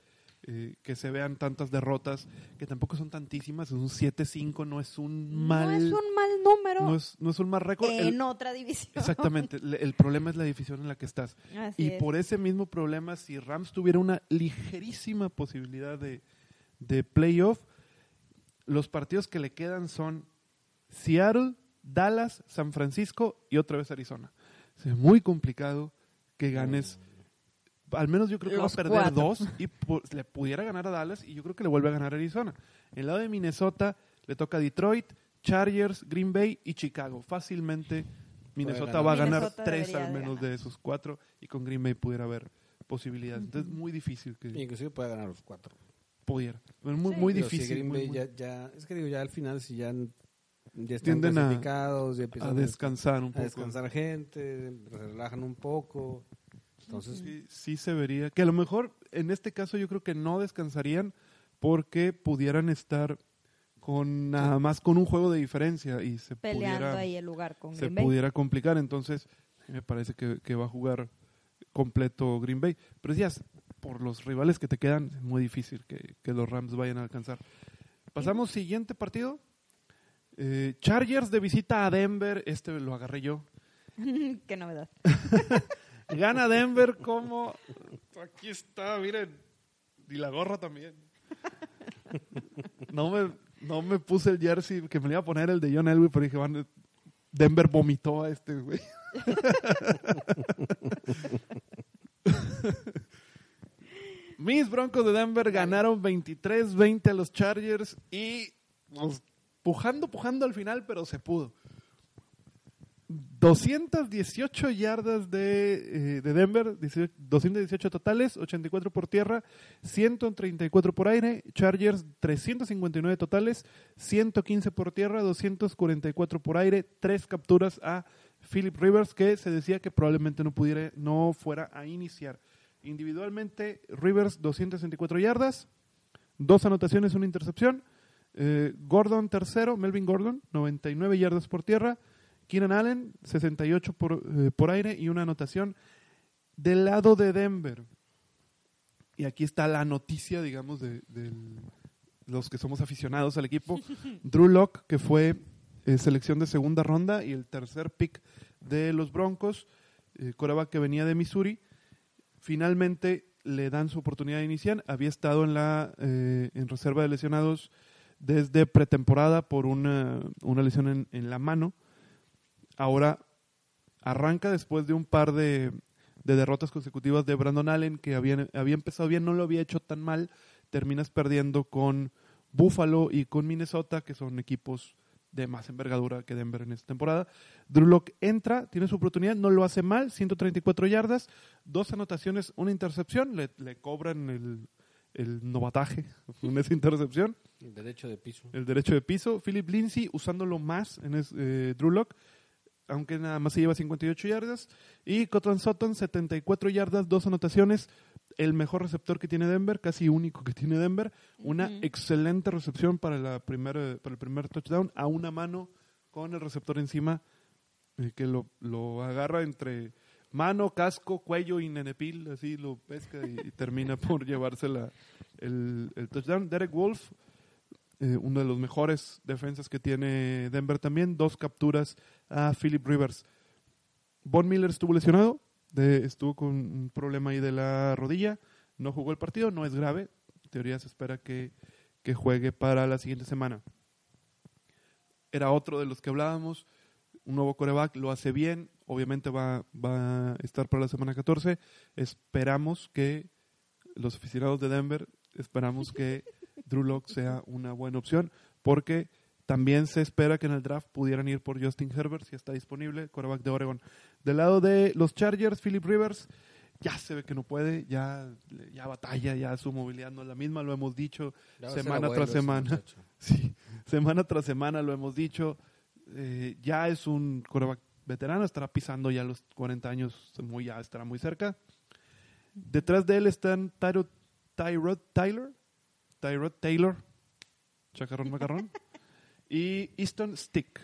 eh, que se vean tantas derrotas, que tampoco son tantísimas, es un 7-5, no es un mal no es un mal número no es, no es un mal récord. El- en otra división. Exactamente, el problema es la división en la que estás. Así y es. por ese mismo problema, si Rams tuviera una ligerísima posibilidad de, de playoff, los partidos que le quedan son Seattle, Dallas, San Francisco y otra vez Arizona. Es muy complicado que ganes. Al menos yo creo que Los va a perder cuatro. dos y le pudiera ganar a Dallas y yo creo que le vuelve a ganar a Arizona. En el lado de Minnesota le toca Detroit, Chargers, Green Bay y Chicago. Fácilmente Minnesota ganar. va a ganar Minnesota tres al menos de esos cuatro y con Green Bay pudiera haber posibilidades. Entonces muy difícil que Inclusive puede ganar los cuatro. Pudiera. Pero muy, Sí. muy Digo, si difícil. Green muy, Bay muy- ya, ya, es que digo, ya al final si ya, ya están Tienden a- ya a empiezan descansar un a poco. descansar gente, se relajan un poco. Entonces, Sí, sí se vería. Que a lo mejor en este caso yo creo que no descansarían porque pudieran estar con nada más con un juego de diferencia y se Peleando pudiera ahí el lugar con se Green Bay. pudiera complicar. Entonces, me parece que, que va a jugar completo Green Bay. Pero decías, por los rivales que te quedan, es muy difícil que, que los Rams vayan a alcanzar. Pasamos siguiente partido. Eh, Chargers de visita a Denver. Este lo agarré yo. <laughs> Qué novedad. <laughs> Gana Denver como... Aquí está, miren. Y la gorra también. No me, no me puse el jersey, que me iba a poner el de John Elway, pero dije, van, Denver vomitó a este güey. <laughs> Mis Broncos de Denver ganaron 23-20 a los Chargers y pues, pujando, pujando al final, pero se pudo. 218 yardas de, eh, de Denver, 18 218 totales, 84 por tierra, 134 por aire. Chargers 359 totales, 115 por tierra, 244 por aire. Tres capturas a Philip Rivers que se decía que probablemente no pudiera, no fuera a iniciar. Individualmente, Rivers 264 yardas, dos anotaciones, una intercepción. Eh, Gordon tercero, Melvin Gordon, 99 yardas por tierra. Keenan Allen, 68 por, eh, por aire y una anotación. Del lado de Denver, y aquí está la noticia, digamos, de, de los que somos aficionados al equipo. <laughs> Drew Locke, que fue eh, selección de segunda ronda y el tercer pick de los Broncos, eh, que venía de Missouri, finalmente le dan su oportunidad de iniciar. Había estado en la eh, en reserva de lesionados desde pretemporada por una, una lesión en, la mano. Ahora arranca después de un par de, de derrotas consecutivas de Brandon Allen, que había, había empezado bien, no lo había hecho tan mal. Terminas perdiendo con Buffalo y con Minnesota, que son equipos de más envergadura que Denver en esta temporada. Drew Lock entra, tiene su oportunidad, no lo hace mal, 134 yardas, dos anotaciones, una intercepción, le, le cobran el, el novataje <laughs> en esa intercepción, El derecho de piso. el derecho de piso. Philip Lindsay usándolo más en es- eh, Drew Lock, aunque nada más se lleva 58 yardas. Y Cotton Sutton, 74 yardas, dos anotaciones. El mejor receptor que tiene Denver, casi único que tiene Denver. Una excelente recepción para, la primera, para el primer touchdown, a una mano con el receptor encima, eh, que lo, lo agarra entre mano, casco, cuello y nenepil, así lo pesca y, y termina por <laughs> llevarse la, el, el touchdown. Derek Wolf, eh, uno de los mejores defensas que tiene Denver también, dos capturas a Philip Rivers. Von Miller estuvo lesionado, de- estuvo con un problema ahí de la rodilla, no jugó el partido, no es grave, en teoría se espera que, que juegue para la siguiente semana. Era otro de los que hablábamos, un nuevo coreback, lo hace bien, obviamente va, va a estar para la semana 14, esperamos que los aficionados de Denver, esperamos que Drew Lock sea una buena opción, porque también se espera que en el draft pudieran ir por Justin Herbert, si está disponible, quarterback de Oregon. Del lado de los Chargers, Philip Rivers, ya se ve que no puede, ya, ya batalla, ya su movilidad no es la misma, lo hemos dicho Ya semana tras semana. <laughs> Sí, semana tras semana lo hemos dicho. Eh, ya es un quarterback veterano, estará pisando ya los 40 años, muy, ya estará muy cerca. Detrás de él están Tyrod Tyler, Tyrod Taylor, Chacarrón Macarrón, <laughs> y Easton Stick.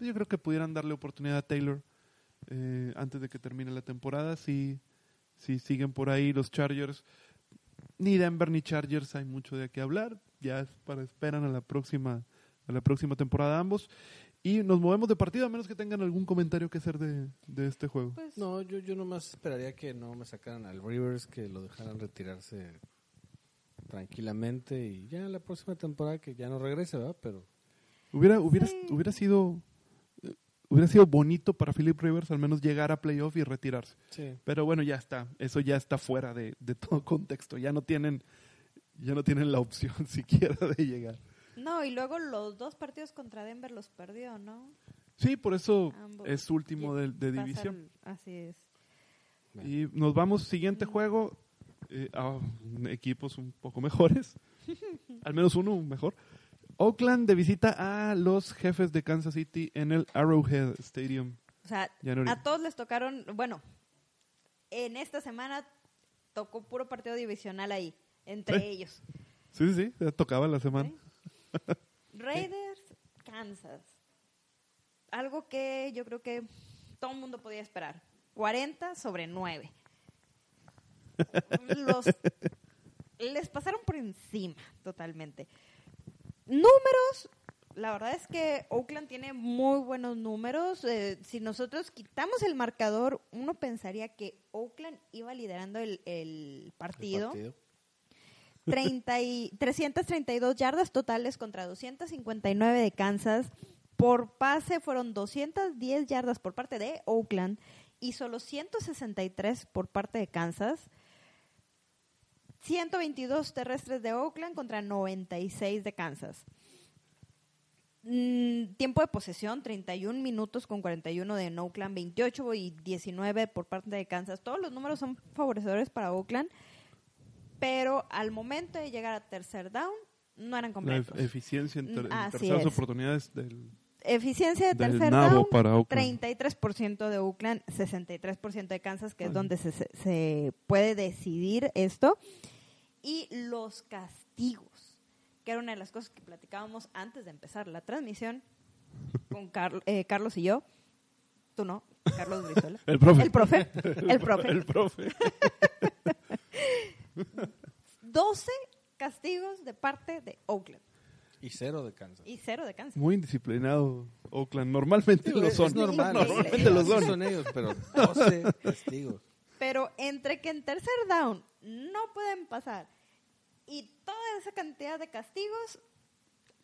Yo creo que pudieran darle oportunidad a Taylor eh, antes de que termine la temporada. Si, si siguen por ahí los Chargers, ni Denver ni Chargers hay mucho de qué hablar. Ya es para esperan a la próxima a la próxima temporada ambos. Y nos movemos de partido a menos que tengan algún comentario que hacer de, de este juego. Pues, No, yo, yo nomás esperaría que no me sacaran al Rivers, que lo dejaran retirarse tranquilamente y ya la próxima temporada que ya no regrese, ¿verdad? Pero Hubiera, hubiera, Sí. hubiera sido hubiera sido bonito para Philip Rivers al menos llegar a playoff y retirarse. sí. Pero bueno, ya está. Eso ya está fuera de, de todo contexto. Ya no tienen ya no tienen la opción <laughs> siquiera de llegar. no, y luego los dos partidos contra Denver los perdió, ¿no? Sí, por eso Ambos. es último de, división. Así es. Y nos vamos, siguiente juego, eh, a equipos un poco mejores, <laughs> al menos uno mejor. Oakland de visita a los jefes de Kansas City en el Arrowhead Stadium. O sea, a todos les tocaron, bueno, en esta semana tocó puro partido divisional ahí, entre Sí. ellos. Sí, sí, sí, ya tocaba la semana. ¿sí? Raiders, Kansas. Algo que yo creo que todo el mundo podía esperar. 40 sobre 9. <laughs> Los, les pasaron por encima totalmente. Números, la verdad es que Oakland tiene muy buenos números. Eh, si nosotros quitamos el marcador, uno pensaría que Oakland iba liderando el, el partido. El partido. 30 y <laughs> 332 yardas totales contra 259 de Kansas. Por pase fueron 210 yardas por parte de Oakland y solo 163 por parte de Kansas. 122 terrestres de Oakland contra 96 de Kansas. Mm, tiempo de posesión, 31 minutos con 41 de Oakland, 28 y 19 por parte de Kansas. Todos los números son favorecedores para Oakland, pero al momento de llegar a tercer down, no eran completos. ef- eficiencia en, ter- en Así terceras es. oportunidades del... Eficiencia de tercer down, para Oakland. 33% de Oakland, 63% de Kansas, que es donde se, puede decidir esto. Y los castigos, que era una de las cosas que platicábamos antes de empezar la transmisión con Carl- eh, Carlos y yo. Tú no, Carlos Brizuela. <laughs> El profe. El profe. El profe. El profe. <laughs> 12 castigos de parte de Oakland Y cero de Kansas. y cero de Kansas. Muy indisciplinado Oakland. Normalmente Digo, lo son. es normal. Normalmente lo son. son ellos, pero 12 <laughs> testigos. Pero entre que en tercer down no pueden pasar y toda esa cantidad de castigos,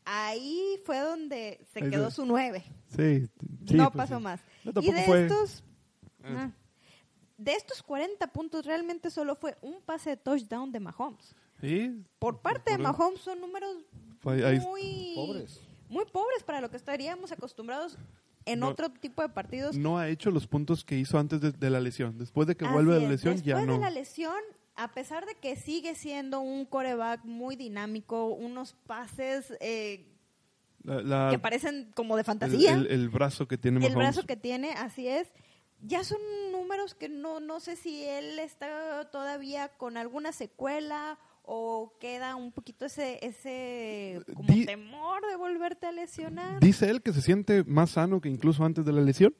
ahí fue donde se Ahí quedó su nueve. Sí, sí, no pues pasó sí. más. No, y tampoco de fue- estos, Ah. ah, de estos 40 puntos realmente solo fue un pase de touchdown de Mahomes. Sí, Por parte de Mahomes son números Ahí- ahí- muy Pobres. muy pobres para lo que estaríamos acostumbrados en No- otro tipo de partidos. no ha hecho los puntos que hizo antes de, de la lesión. Después de que Así vuelve de la es. lesión, ya Después no. de la lesión, a pesar de que sigue siendo un coreback muy dinámico, unos pases eh, La- la- que parecen como de el, fantasía, el- el brazo que tiene el Mahomes. brazo que tiene, así es. Ya son números que no, no sé si él está todavía con alguna secuela o queda un poquito ese, ese como Di- temor de volverte a lesionar. Dice él que se siente más sano que incluso antes de la lesión.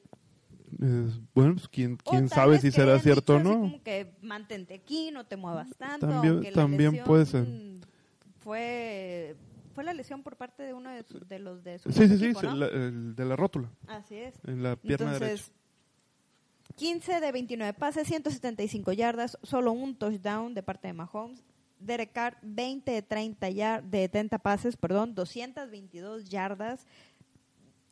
Eh, bueno, pues quién, quién sabe si será cierto o no. como que mantente aquí, no te muevas tanto. También- también puede ser. Fue, fue la lesión por parte de uno de, los de su Sí, sí, equipo, sí, ¿no? la- el de la rótula, Así es. en la pierna derecha. Entonces, 15 de 29 pases, 175 yardas, solo un touchdown de parte de Mahomes. Derek Carr, 20 de 30, yar- de 30 pases, perdón, 222 yardas,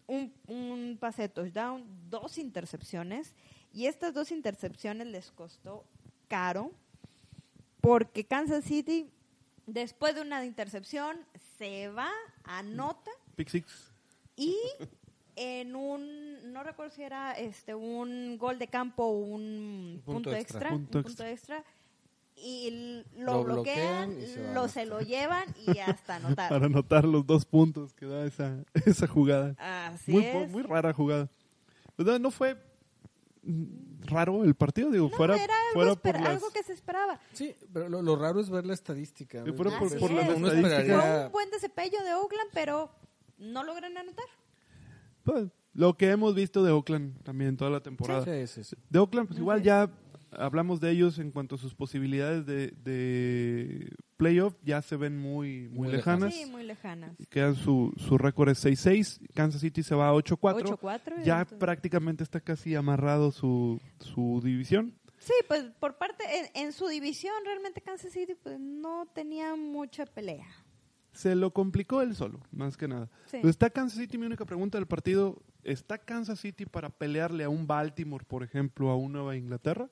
un, un pase de touchdown, dos intercepciones. Y estas dos intercepciones les costó caro porque Kansas City, después de una intercepción, se va, anota Pick six. y en un, no recuerdo si era este un gol de campo o un Punto punto, extra. extra, Punto un punto extra, y lo, Lo bloquean, bloquean y lo se lo llevan y hasta <laughs> anotar. Para anotar los dos puntos que da esa, <laughs> esa jugada. Así Muy, es. muy rara jugada. ¿Verdad? No fue mm, raro el partido, digo, no, fuera, era algo, fuera por las... algo que se esperaba. Sí, pero lo, lo raro es ver la estadística. Sí, fuera por- por es. Uno estadísticas. Fue un buen desempeño de Oakland, pero no logran anotar. pues, lo que hemos visto de Oakland también toda la temporada. Sí, sí, sí. De Oakland, pues igual ya hablamos de ellos en cuanto a sus posibilidades de, de playoff, ya se ven muy, muy, Muy lejanas. Sí, muy lejanas. Quedan su, su récord es 6-6, Kansas City se va a 8-4. 8-4. Ya entonces- prácticamente está casi amarrado su, su división. Sí, pues por parte, en, en su división realmente Kansas City pues no tenía mucha pelea. Se lo complicó él solo, más que nada. Sí. Pues está Kansas City, mi única pregunta del partido, ¿está Kansas City para pelearle a un Baltimore, por ejemplo, a un Nueva Inglaterra?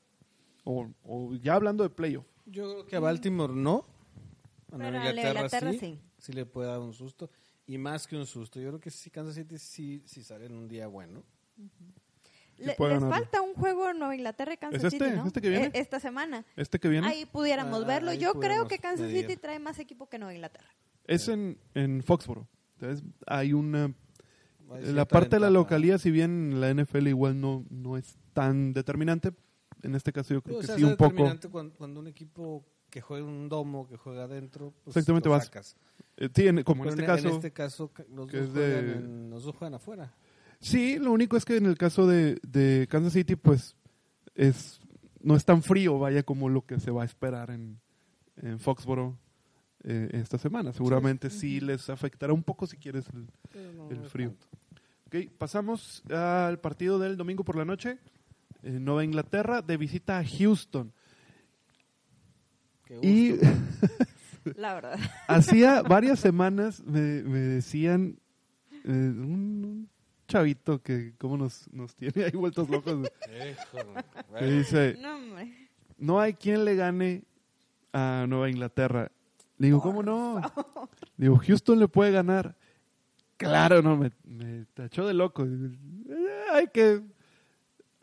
O, o ya hablando de playoff. Yo creo que a Baltimore no. A Pero Nueva a Inglaterra, Inglaterra sí, sí. sí. le puede dar un susto. Y más que un susto. Yo creo que sí, Kansas City sí, sí sale en un día bueno. Le- puede les ganarle. falta un juego en Nueva Inglaterra y Kansas ¿Es este? City, ¿no? ¿Este que viene? Eh, Esta semana. Este que viene Ahí pudiéramos Ah, verlo. ahí Yo creo que Kansas medir. City trae más equipo que Nueva Inglaterra. es en, en Foxboro. Entonces hay una... Hay La parte de la localía, si bien la NFL igual no, no es tan determinante, en este caso yo creo Digo, que sí un poco... Cuando, cuando un equipo que juega en un domo, que juega adentro, pues Exactamente, lo vas. sacas. Eh, sí, en- como en este caso. En este caso, ca- los, dos de- juegan en- los dos juegan afuera. Sí, lo único es que en el caso de, de Kansas City, pues es no es tan frío, vaya, como lo que se va a esperar en, en Foxboro eh, esta semana. Seguramente sí. les afectará un poco si quieres el, no frío. Ok, pasamos al partido del domingo por la noche. Eh, Nueva Inglaterra de visita a Houston. Qué Y. <laughs> La verdad. hacía varias semanas me, me decían eh, un, un chavito que como nos, nos tiene ahí vueltos locos. Que dice, no hay quien le gane a Nueva Inglaterra. Le digo, ¿cómo no? Digo, Houston le puede ganar. Claro, no, me, me tachó de loco. Eh, hay que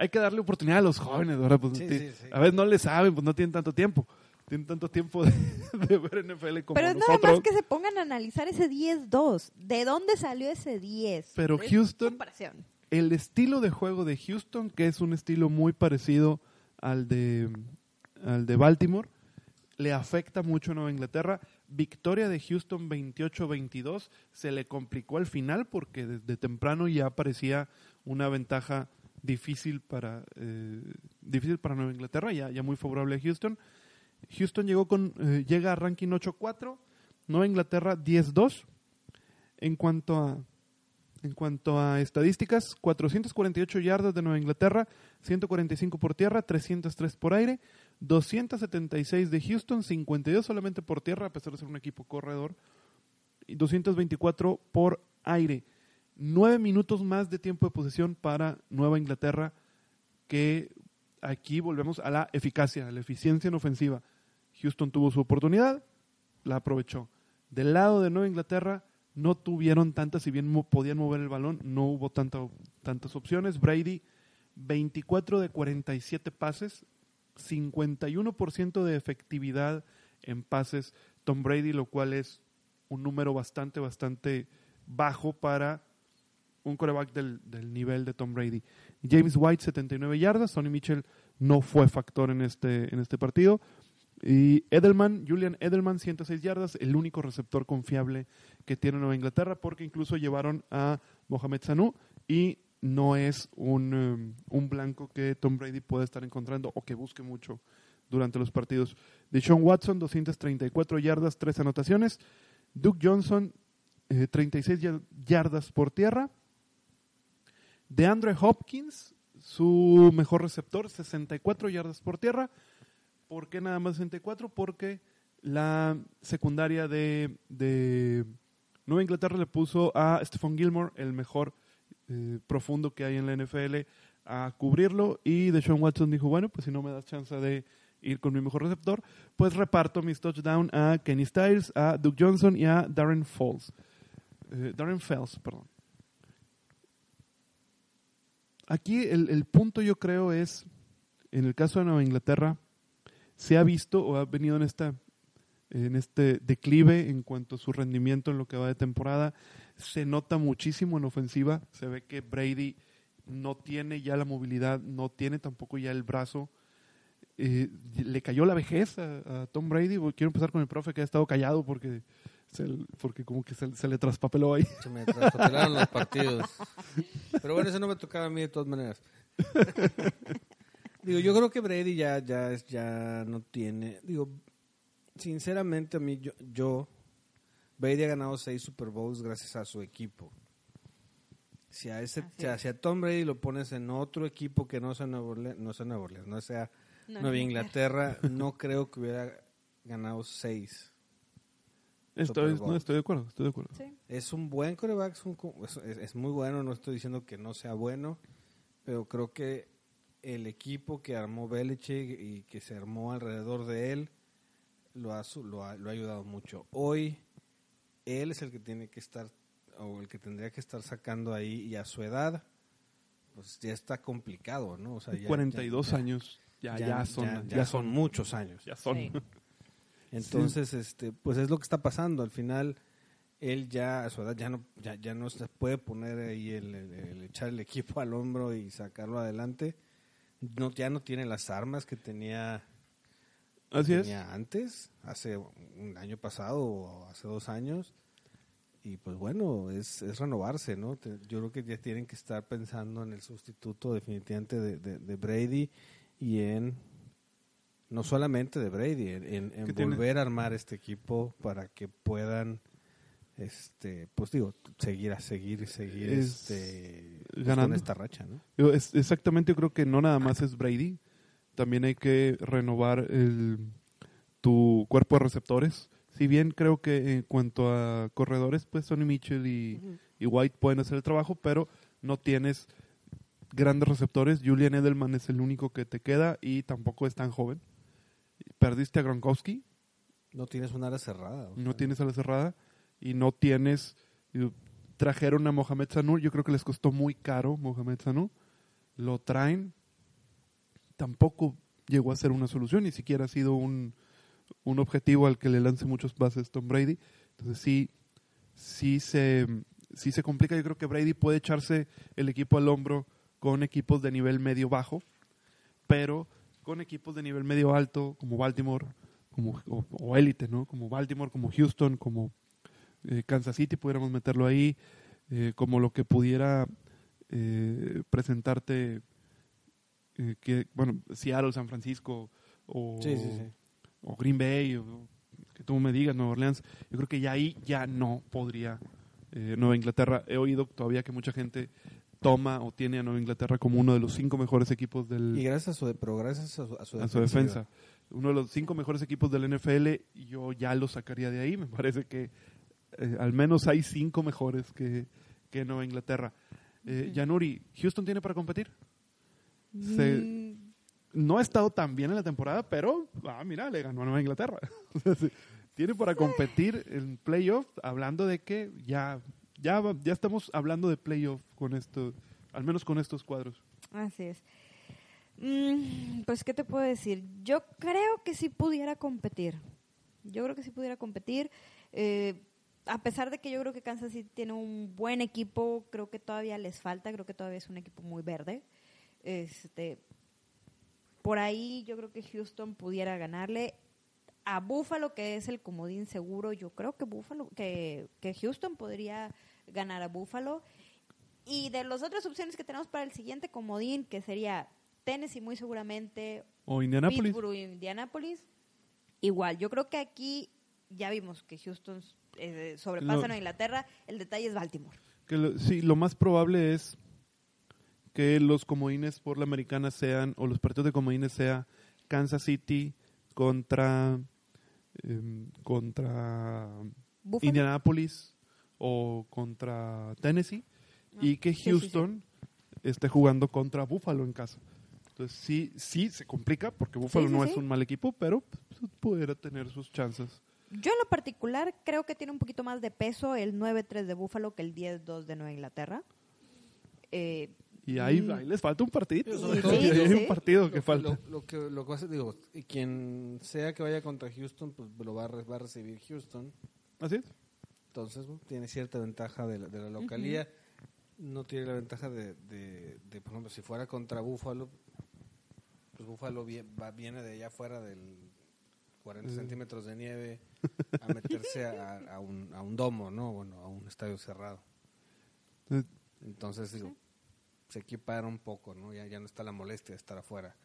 hay que darle oportunidad a los jóvenes, ¿verdad? Pues, Sí, ti- sí, sí. A veces no le saben, pues no tienen tanto tiempo. Tienen tanto tiempo de, <laughs> de ver NFL como Pero es nada nosotros. más que se pongan a analizar ese 10-2. ¿De dónde salió ese 10? Pero Houston- el estilo de juego de Houston, que es un estilo muy parecido al de, al de Baltimore, le afecta mucho a Nueva Inglaterra. Victoria de Houston 28-22 se le complicó al final porque desde temprano ya parecía una ventaja difícil para eh, difícil para Nueva Inglaterra, ya, ya muy favorable a Houston. Houston llegó con eh, llega a ranking 8-4, Nueva Inglaterra 10-2. En cuanto a en cuanto a estadísticas, 448 yardas de Nueva Inglaterra, 145 por tierra, 303 por aire, 276 de Houston, 52 solamente por tierra, a pesar de ser un equipo corredor, y 224 por aire. Nueve minutos más de tiempo de posesión para Nueva Inglaterra, que aquí volvemos a la eficacia, a la eficiencia en ofensiva. Houston tuvo su oportunidad, la aprovechó. Del lado de Nueva Inglaterra no tuvieron tantas, si bien podían mover el balón, no hubo tanta- tantas opciones. Brady, 24 de 47 pases, 51% de efectividad en pases. Tom Brady, lo cual es un número bastante, bastante bajo para un coreback del, del nivel de Tom Brady. James White, 79 yardas. Sonny Mitchell no fue factor en este, en este partido. Y Edelman, Julian Edelman, 106 yardas, el único receptor confiable que tiene Nueva Inglaterra, porque incluso llevaron a Mohamed Sanu y no es un, um, un blanco que Tom Brady puede estar encontrando o que busque mucho durante los partidos. Deshaun Watson, 234 yardas, 3 anotaciones. Duke Johnson, eh, 36 ya- yardas por tierra. De Andre Hopkins, su mejor receptor, 64 yardas por tierra. ¿Por qué nada más 64? Porque la secundaria de, de Nueva Inglaterra le puso a Stephon Gilmore, el mejor eh, profundo que hay en la NFL, a cubrirlo. Y Deshaun Watson dijo, bueno, pues si no me das chance de ir con mi mejor receptor, pues reparto mis touchdowns a Kenny Styles, a Duke Johnson y a Darren Falls. Eh, Darren Fells, perdón. Aquí el, el punto yo creo es, en el caso de Nueva Inglaterra, se ha visto o ha venido en esta en este declive en cuanto a su rendimiento en lo que va de temporada. Se nota muchísimo en ofensiva. Se ve que Brady no tiene ya la movilidad, no tiene tampoco ya el brazo. Eh, le cayó la vejez a, a Tom Brady. Quiero empezar con el profe que ha estado callado porque, se, porque como que se, se le traspapeló ahí. Se me traspapelaron los partidos. Pero bueno, eso no me tocaba a mí de todas maneras. digo, yo creo que Brady ya, ya, es- ya no tiene. Digo, sinceramente, a mí, yo, yo. Brady ha ganado seis Super Bowls gracias a su equipo. Si a, ese, si a- es. si a Tom Brady lo pones en otro equipo que no sea Nueva Orleans, no sea Nueva Orleans, no sea No, Nueva. Inglaterra, no creo que hubiera ganado seis. Estoy, Bowl. no, estoy de acuerdo, estoy de acuerdo. Sí. Es un buen coreback, es, un es- muy bueno, no estoy diciendo que no sea bueno, pero creo que el equipo que armó Belichick y que se armó alrededor de él lo ha, su- lo ha, lo ha ayudado mucho. Hoy él es el que tiene que estar, o el que tendría que estar sacando ahí, y a su edad, pues ya está complicado, ¿no? O sea, ya- 42 ya- años, ya, ya, son, ya- ya, ya son, son muchos años. ya son. Sí. <laughs> Entonces, este, pues es lo que está pasando. Al final, él ya a su edad ya no, ya, ya no se puede poner ahí el, el- el echar el equipo al hombro y sacarlo adelante. No, ya no tiene las armas que tenía Así es. tenía antes, hace un año pasado o hace dos años. Y pues bueno, es, es renovarse, ¿no? Te- Yo creo que ya tienen que estar pensando en el sustituto definitivamente de, de- de Brady y en, no solamente de Brady, en, en- en Que tiene- volver a armar este equipo para que puedan, este pues digo, seguir a seguir y seguir Es este, pues, ganando. con esta racha, ¿no? Yo, es- exactamente, yo creo que no nada más es Brady, también hay que renovar el, tu cuerpo de receptores. Si bien creo que en cuanto a corredores, pues Sonny Mitchell y, y White pueden hacer el trabajo, pero no tienes grandes receptores. Julian Edelman es el único que te queda y tampoco es tan joven. Perdiste a Gronkowski, No tienes una área cerrada. o no tienes a la cerrada y no tienes trajeron a Mohamed Sanu. Yo creo que les costó muy caro Mohamed Sanu. Lo traen. Tampoco llegó a ser una solución ni siquiera ha sido un, un objetivo al que le lance muchos bases Tom Brady. Entonces sí sí se sí se complica. Yo creo que Brady puede echarse el equipo al hombro con equipos de nivel medio bajo pero con equipos de nivel medio alto como Baltimore como o, o élite, ¿no? Como Baltimore, como Houston, como eh, Kansas City, pudiéramos meterlo ahí, eh, como lo que pudiera eh, presentarte, eh, que bueno, Seattle, San Francisco o, Sí, sí, sí. o Green Bay, o que tú me digas, Nueva Orleans. Yo creo que ya ahí ya no podría eh, Nueva Inglaterra. He oído todavía que mucha gente toma o tiene a Nueva Inglaterra como uno de los cinco mejores equipos del, Y gracias a su, pero gracias a su, a su a su defensiva. defensa. Uno de los cinco mejores equipos del NFL, yo ya lo sacaría de ahí. Me parece que eh, al menos hay cinco mejores que, que Nueva Inglaterra. Eh, Yanuri, ¿Houston tiene para competir? Se- Mm, No ha estado tan bien en la temporada, pero, ah, mira, le ganó a Nueva Inglaterra. <laughs> Tiene para competir en playoff, hablando de que ya, ya, ya estamos hablando de playoff con esto, al menos con estos cuadros. Así es. Mm, pues, ¿qué te puedo decir? Yo creo que sí pudiera competir. Yo creo que sí pudiera competir. Eh, a pesar de que yo creo que Kansas City tiene un buen equipo, creo que todavía les falta. Creo que todavía es un equipo muy verde. Este, por ahí yo creo que Houston pudiera ganarle a Buffalo, que es el comodín seguro. Yo creo que Buffalo, que, que Houston podría ganar a Buffalo. Y de las otras opciones que tenemos para el siguiente comodín, que sería Tennessee muy seguramente, O Indianapolis. Pittsburgh Indianapolis, igual. Yo creo que aquí ya vimos que Houston eh, sobrepasa Lo- a Inglaterra. El detalle es Baltimore. Que lo- sí, lo más probable es que los comodines por la americana sean, o los partidos de comodines sea Kansas City contra, em, contra Buffalo. Indianapolis o contra Tennessee y que Ah, sí, sí, sí. Houston esté jugando contra Buffalo en casa. Entonces sí, sí se complica porque Buffalo sí, no sí. es un mal equipo, pero pues, pudiera tener sus chances. Yo en lo particular creo que tiene un poquito más de peso el 9-3 de Buffalo que el 10-2 de Nueva Inglaterra. Eh, Y ahí, Mm. ahí les falta un Ahí hay sí, un partido que Lo, falta. lo- lo que lo que pasa, digo, y quien sea que vaya contra Houston, pues lo va va a recibir Houston. Así es. Entonces, bueno, tiene cierta ventaja de la, de la localía. No tiene la ventaja de, de, de, por ejemplo, si fuera contra Búfalo, pues Búfalo viene de allá afuera del 40 centímetros de nieve <laughs> a meterse a, a un, a un domo, ¿no? Bueno, a un estadio cerrado. Entonces, Entonces, digo, se equipara un poco, ¿no? Ya, ya no está la molestia de estar afuera.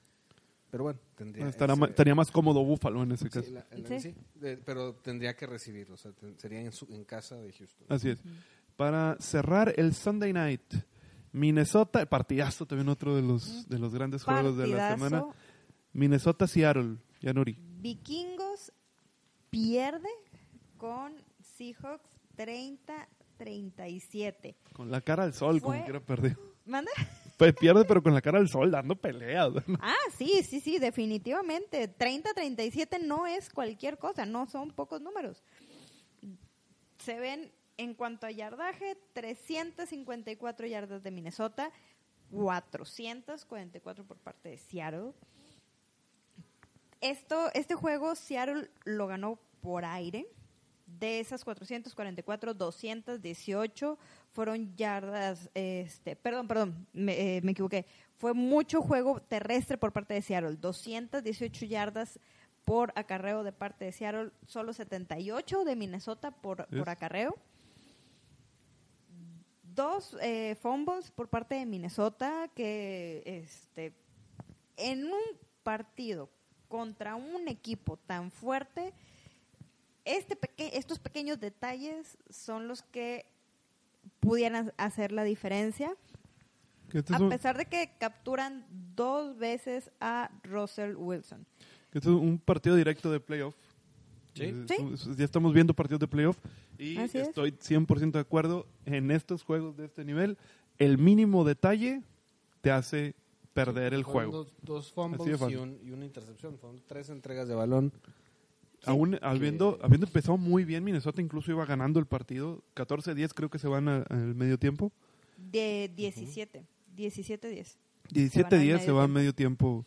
Pero bueno, tendría... estará ese- ma- estaría más cómodo Búfalo en ese Sí, caso. la- la- Sí. sí, de- pero tendría que recibirlo, o sea, ten- sería en, su, en casa de Houston. Así es. Para cerrar el Sunday Night, Minnesota, partidazo también otro de los, de los grandes juegos de la partidazo. semana. Minnesota-Seattle, Yanuri. Vikingos pierde con Seahawks 30-37. Con la cara al sol, Fue- como quiera perdió. ¿Manda? Pues pierde, pero con la cara al sol, dando peleas. Ah, sí, sí, sí, definitivamente. 30-37 no es cualquier cosa, no son pocos números. Se ven en cuanto a yardaje, 354 yardas de Minnesota, 444 por parte de Seattle. Esto, este juego Seattle lo ganó por aire. De esas 444, 218 fueron yardas, este, perdón, perdón, me, eh, me equivoqué. Fue mucho juego terrestre por parte de Seattle, 218 yardas por acarreo de parte de Seattle, solo 78 de Minnesota por, por acarreo. Dos eh, fumbles por parte de Minnesota que este en un partido contra un equipo tan fuerte, este peque- estos pequeños detalles son los que pudieran hacer la diferencia. Que este, es A un, pesar de que capturan dos veces a Russell Wilson. que este es un partido directo de playoff. Sí. Eh, Sí. Ya estamos viendo partidos de playoff y Así es. estoy 100% de acuerdo en estos juegos de este nivel. El mínimo detalle te hace perder el Fueron juego. Dos, dos fumbles y, un- y una intercepción. Fueron tres entregas de balón. Aún habiendo, habiendo empezado muy bien, Minnesota incluso iba ganando el partido. 14-10 creo que se van al medio tiempo. De 17. 17-10. 17-10 Se va al a medio tiempo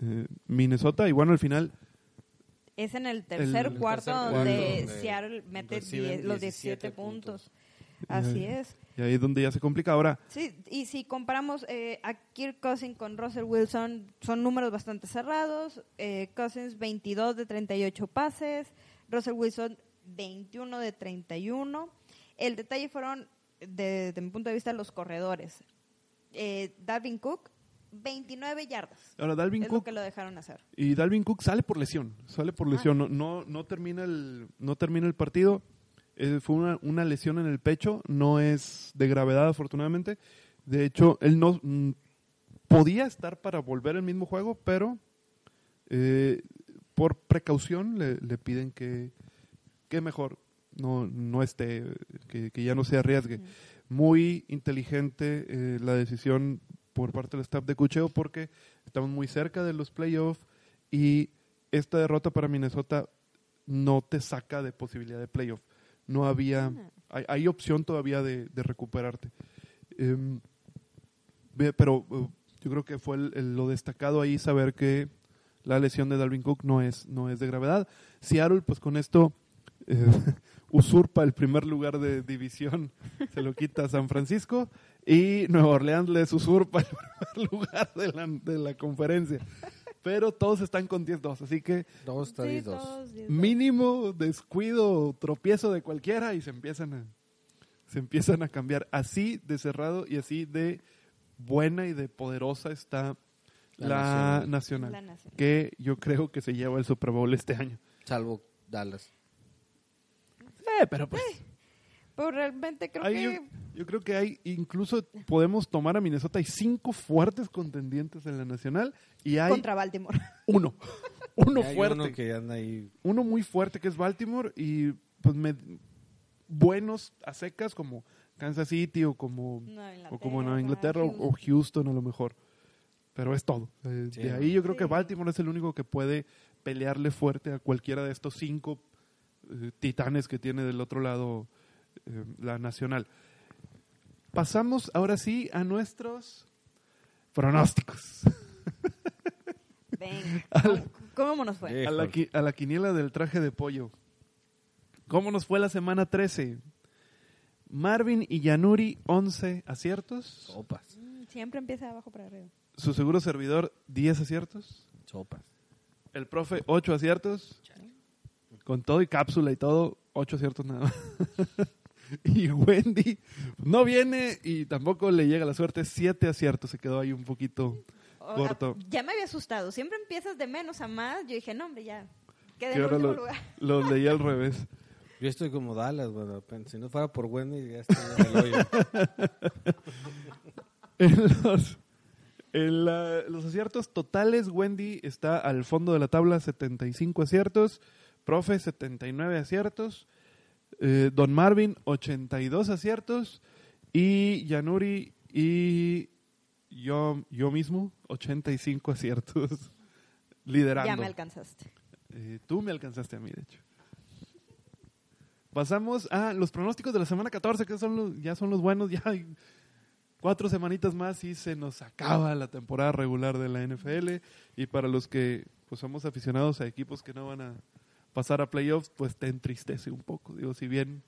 eh, Minnesota. Y bueno, al final Es en el tercer El cuarto tercer donde cuarto donde Seattle mete 10 los 17 17 puntos. puntos. Así es. y ahí es donde ya se complica. Ahora, Sí, y si comparamos eh, a Kirk Cousins con Russell Wilson, son números bastante cerrados. Eh, Cousins 22 de 38 pases, Russell Wilson 21 de 31. El detalle fueron, de- desde mi punto de vista, los corredores. Eh, Dalvin Cook, 29 yardas. ahora Dalvin es lo Cook que lo dejaron hacer. y Dalvin Cook sale por lesión, sale por lesión, no, no, no termina el, no termina el partido. Eh, fue una, una lesión en el pecho, no es de gravedad afortunadamente. De hecho, él no mm, podía estar para volver al mismo juego, pero eh, por precaución le, le piden que, que mejor no, no esté, que, que ya no se arriesgue. Muy inteligente eh, la decisión por parte del staff de Cucheo porque estamos muy cerca de los playoffs y esta derrota para Minnesota no te saca de posibilidad de playoff. No había, hay, hay opción todavía de, de recuperarte. Em, pero uh, yo creo que fue el- el- lo destacado ahí saber que la lesión de Dalvin Cook no es, no es de gravedad. Seattle, pues con esto eh, <laughs> usurpa el primer lugar de división, <laughs> se lo quita a San Francisco y Nueva Orleans les usurpa el <laughs> primer lugar de la, de la conferencia. Pero todos están con 10-2, así que Dos, Sí, tres, dos. todos diez- mínimo descuido, tropiezo de cualquiera y se empiezan a se empiezan a cambiar así de cerrado y así de buena y de poderosa está La la, Nacional. nacional, La Nacional. que yo creo que se lleva el Super Bowl este año. Salvo Dallas. Eh, pero pues Pero realmente creo que... yo, yo creo que hay incluso podemos tomar a Minnesota hay cinco fuertes contendientes en la nacional y hay Contra Baltimore. <laughs> uno, uno hay fuerte. uno que anda ahí. uno muy fuerte que es Baltimore y pues me- buenos a secas como Kansas City o como Nueva o como Nueva Inglaterra, o, o Houston a lo mejor pero es todo Eh, Sí, de ahí yo creo que. Baltimore es el único que puede pelearle fuerte a cualquiera de estos cinco eh, titanes que tiene del otro lado eh, la nacional pasamos ahora sí a nuestros pronósticos Venga. <laughs> ¿Cómo, cómo nos fue? A la, a la quiniela del traje de pollo. ¿Cómo nos fue la semana 13? Marvin y Yanuri, 11 aciertos. Sopas. Mm, Siempre empieza de abajo para arriba. Su seguro servidor, 10 aciertos. Sopas. El profe, 8 aciertos. Con todo y cápsula y todo, 8 aciertos nada más. <laughs> y Wendy no viene y tampoco le llega la suerte, 7 aciertos. Se quedó ahí un poquito corto. ya me había asustado. Siempre empiezas de menos a más. Yo dije, no, hombre, ya. Quedé Que en ahora último lo, lugar. lo leí al revés. Yo estoy como Dallas, bueno, si no fuera por Wendy, ya estaría en el hoyo. <laughs> En los, en la- los aciertos totales, Wendy está al fondo de la tabla, 75 aciertos. Profe, 79 aciertos. Eh, Don Marvin, 82 aciertos. Y Yanuri y yo, yo mismo, 85 aciertos. <laughs> Liderando. Ya me alcanzaste. Eh, tú me alcanzaste a mí, de hecho. Pasamos a los pronósticos de la semana 14, que son los, ya son los buenos. Ya hay cuatro semanitas más y se nos acaba la temporada regular de la NFL. Y para los que pues, somos aficionados a equipos que no van a pasar a playoffs, pues te entristece un poco. Digo, si bien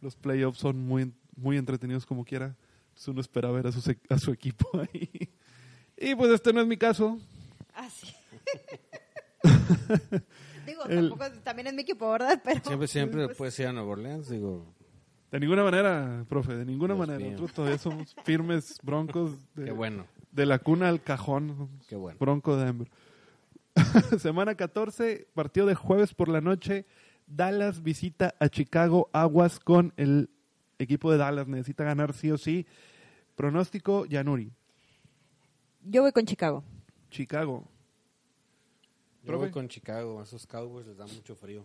los playoffs son muy, muy entretenidos como quiera, pues uno espera ver a su, a su equipo <laughs> ahí. Y pues este no es mi caso. Así. <laughs> Digo, El- tampoco, también es mi equipo, ¿verdad? Pero, Siempre, siempre pues, puedes ir a Nueva Orleans, digo. De ninguna manera, profe, de ninguna Dios manera. mío. Nosotros todavía somos <laughs> firmes broncos de, Qué bueno, de la cuna al cajón. qué bueno. Bronco de Denver. <laughs> Semana 14, partido de jueves por la noche. Dallas visita a Chicago. Aguas con el equipo de Dallas. Necesita ganar sí o sí. Pronóstico, Yanuri. Yo voy con Chicago. Chicago. Yo voy con Chicago, a esos Cowboys les da mucho frío.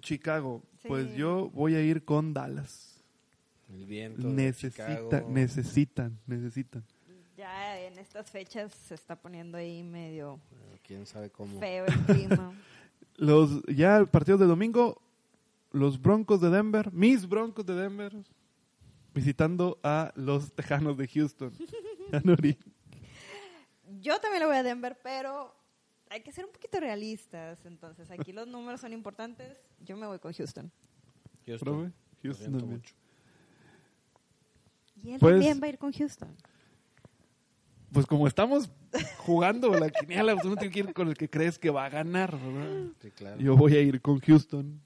Chicago. Sí. Pues yo voy a ir con Dallas. El viento. Necesita, necesitan, necesitan. Ya en estas fechas se está poniendo ahí medio Pero Quién sabe cómo. feo el clima. <laughs> Los ya partidos de domingo, los Broncos de Denver, mis Broncos de Denver, visitando a los Tejanos de Houston. <laughs> Yo también le voy a Denver, pero hay que ser un poquito realistas. Entonces, aquí los números son importantes. Yo me voy con Houston. Houston. Profe, Lo Houston siento también. mucho. Y él Pues- también va a ir con Houston. Pues como estamos jugando la quiniela, pues uno tiene que ir con el que crees que va a ganar. ¿verdad? Sí, claro. Yo voy a ir con Houston.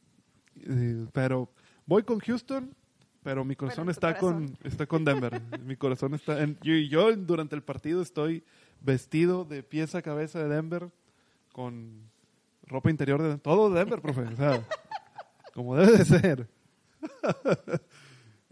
Eh, pero voy con Houston, pero mi corazón Pero está corazón. con está con Denver. mi corazón está en yo, y yo durante el partido estoy vestido de pies a cabeza de Denver con ropa interior de todo de Denver, profe, o sea, como debe de ser. <laughs>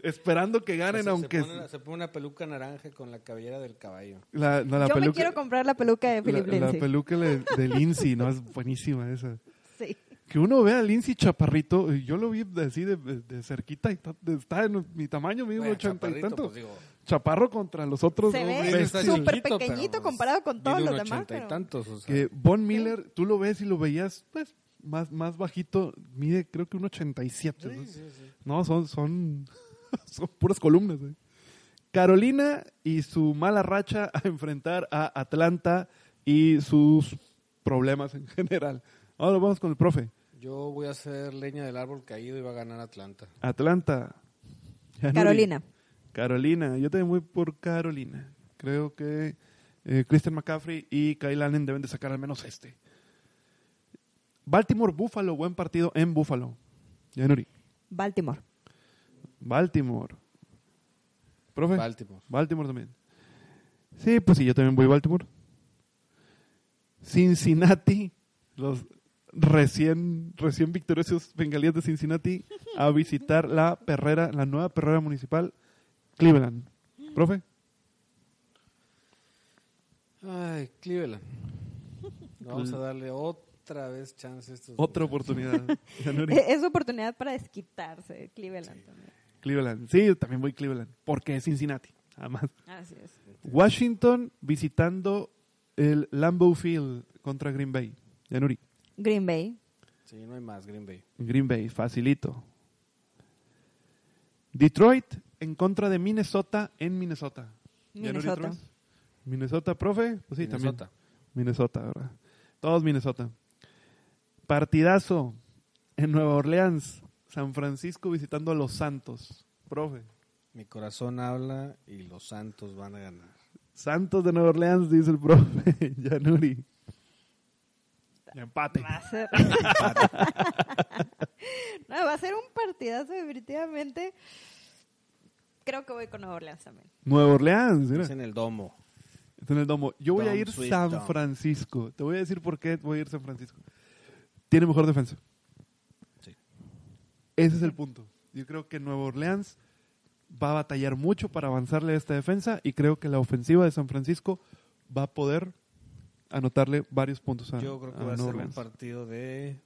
Esperando que ganen aunque se, pone, se pone una peluca naranja con la cabellera del caballo. la, no, la Yo me quiero comprar la peluca de la, Philip la Lindsay. peluca de, de <laughs> Lindsay, no es buenísima esa. Sí. Que uno vea a Lindsay Chaparrito, y yo lo vi así de, de- de cerquita y está en mi tamaño, mismo Bueno, ochenta y chaparrito, tanto. pues, digo, Chaparro contra los otros Se dos ve súper pero, pequeñito pues, comparado con todos los demás. ochenta y pero- tantos, o sea. Que Von Miller, tú lo ves y lo veías, pues, más, más bajito, mide creo que un 87. Sí, ¿no? sí, sí. No, son, son, <laughs> son puras columnas. ¿eh? Carolina y su mala racha a enfrentar a Atlanta y sus problemas en general. Ahora vamos con el profe. Yo voy a hacer leña del árbol caído y va a ganar Atlanta. Atlanta. Carolina. Carolina. Yo también voy por Carolina. Creo que eh, Christian McCaffrey y Kyle Allen deben de sacar al menos este. Baltimore, Buffalo. Buen partido en Buffalo. Yanuri. Baltimore. Baltimore. Profe. Baltimore. Baltimore también. Sí, pues sí, yo también voy a Baltimore. Cincinnati, los recién, recién victoriosos bengalíes de Cincinnati, a visitar la perrera, la nueva perrera municipal, Cleveland. Profe, Ay, Cleveland. Vamos a darle otra vez chance a estos. otra oportunidad. <laughs> Es es oportunidad para desquitarse. Cleveland también. Cleveland. Sí, yo también voy Cleveland, porque es Cincinnati, además. Así es. Washington visitando el Lambeau Field contra Green Bay. Yanuri. Green Bay. Sí, no hay más, Green Bay. Green Bay, facilito. Detroit en contra de Minnesota en Minnesota. ¿Ya no Minnesota. Minnesota, profe. Pues sí, Minnesota. también. Minnesota, ¿verdad? Todos Minnesota. Partidazo en Nueva Orleans. San Francisco visitando a los Santos. Profe. Mi corazón habla y los Santos van a ganar. Santos de Nueva Orleans, dice el profe. <laughs> Yanuri. Empate. Va a ser. <laughs> <laughs> no, va a ser un partidazo definitivamente. Creo que voy con Nueva Orleans también. Nueva Orleans, mira. Es en el domo. Está en el domo. Yo voy a ir sweet San dom. Francisco. Te voy a decir por qué voy a ir San Francisco. Tiene mejor defensa. Ese es el punto. Yo creo que Nueva Orleans va a batallar mucho para avanzarle a esta defensa y creo que la ofensiva de San Francisco va a poder anotarle varios puntos a, Yo creo que a va a ser un partido de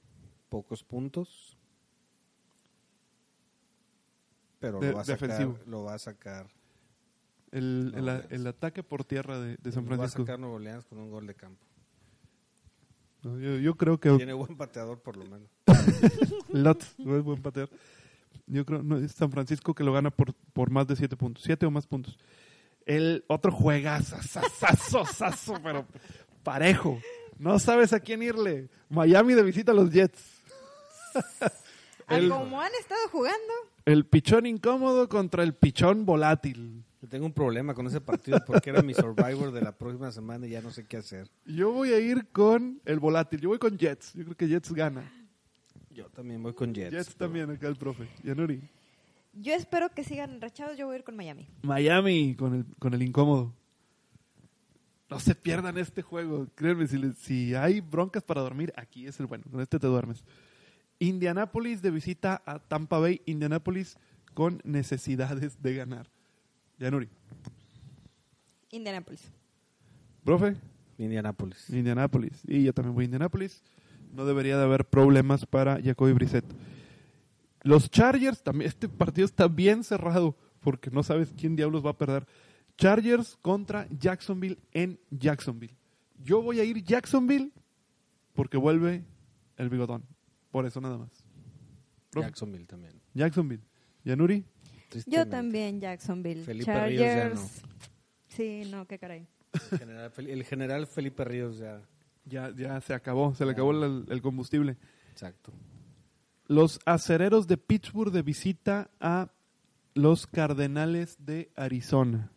pocos puntos. Pero De- lo, va a sacar, lo va a sacar. El, el- el ataque por tierra de, de San lo va a Francisco. sacar Nueva Orleans con un gol de campo. Yo, yo creo que Tiene buen pateador por lo menos. <laughs> Lot, no es buen patear. Yo creo no es San Francisco que lo gana por, por más de siete puntos, siete o más puntos. El otro juegazo, sasazo, sazo, pero parejo. No sabes a quién irle. Miami de visita a los Jets. El- como han estado jugando, El pichón incómodo contra el pichón volátil. Yo tengo un problema con ese partido porque era mi Survivor de la próxima semana y ya no sé qué hacer. Yo voy a ir con el volátil. Yo voy con Jets. Yo creo que Jets gana. Yo también voy con Jets. Jets, pero- también, acá el profe. Yanuri. Yo espero que sigan enrachados. Yo voy a ir con Miami. Miami con el, con el incómodo. No se pierdan este juego. Créanme, si, les- si hay broncas para dormir, aquí es el bueno. Con este te duermes. Indianapolis de visita a Tampa Bay. Indianapolis con necesidades de ganar. Yanuri. Indianapolis. Profe, Indianapolis. Indianapolis. Y yo también voy a Indianapolis. No debería de haber problemas para Jacoby Brissett. Los Chargers, también este partido está bien cerrado porque no sabes quién diablos va a perder. Chargers contra Jacksonville en Jacksonville. Yo voy a ir Jacksonville porque vuelve el bigodón. Por eso nada más. Profe. Jacksonville también. Jacksonville. Yanuri. Yo también, Jacksonville. Felipe Ríos ya Chargers. Sí, no, qué caray. El general, Fel- el general Felipe Ríos ya. Ya, ya se acabó, se le acabó el- el combustible. Exacto. Los acereros de Pittsburgh de visita a los Cardenales de Arizona.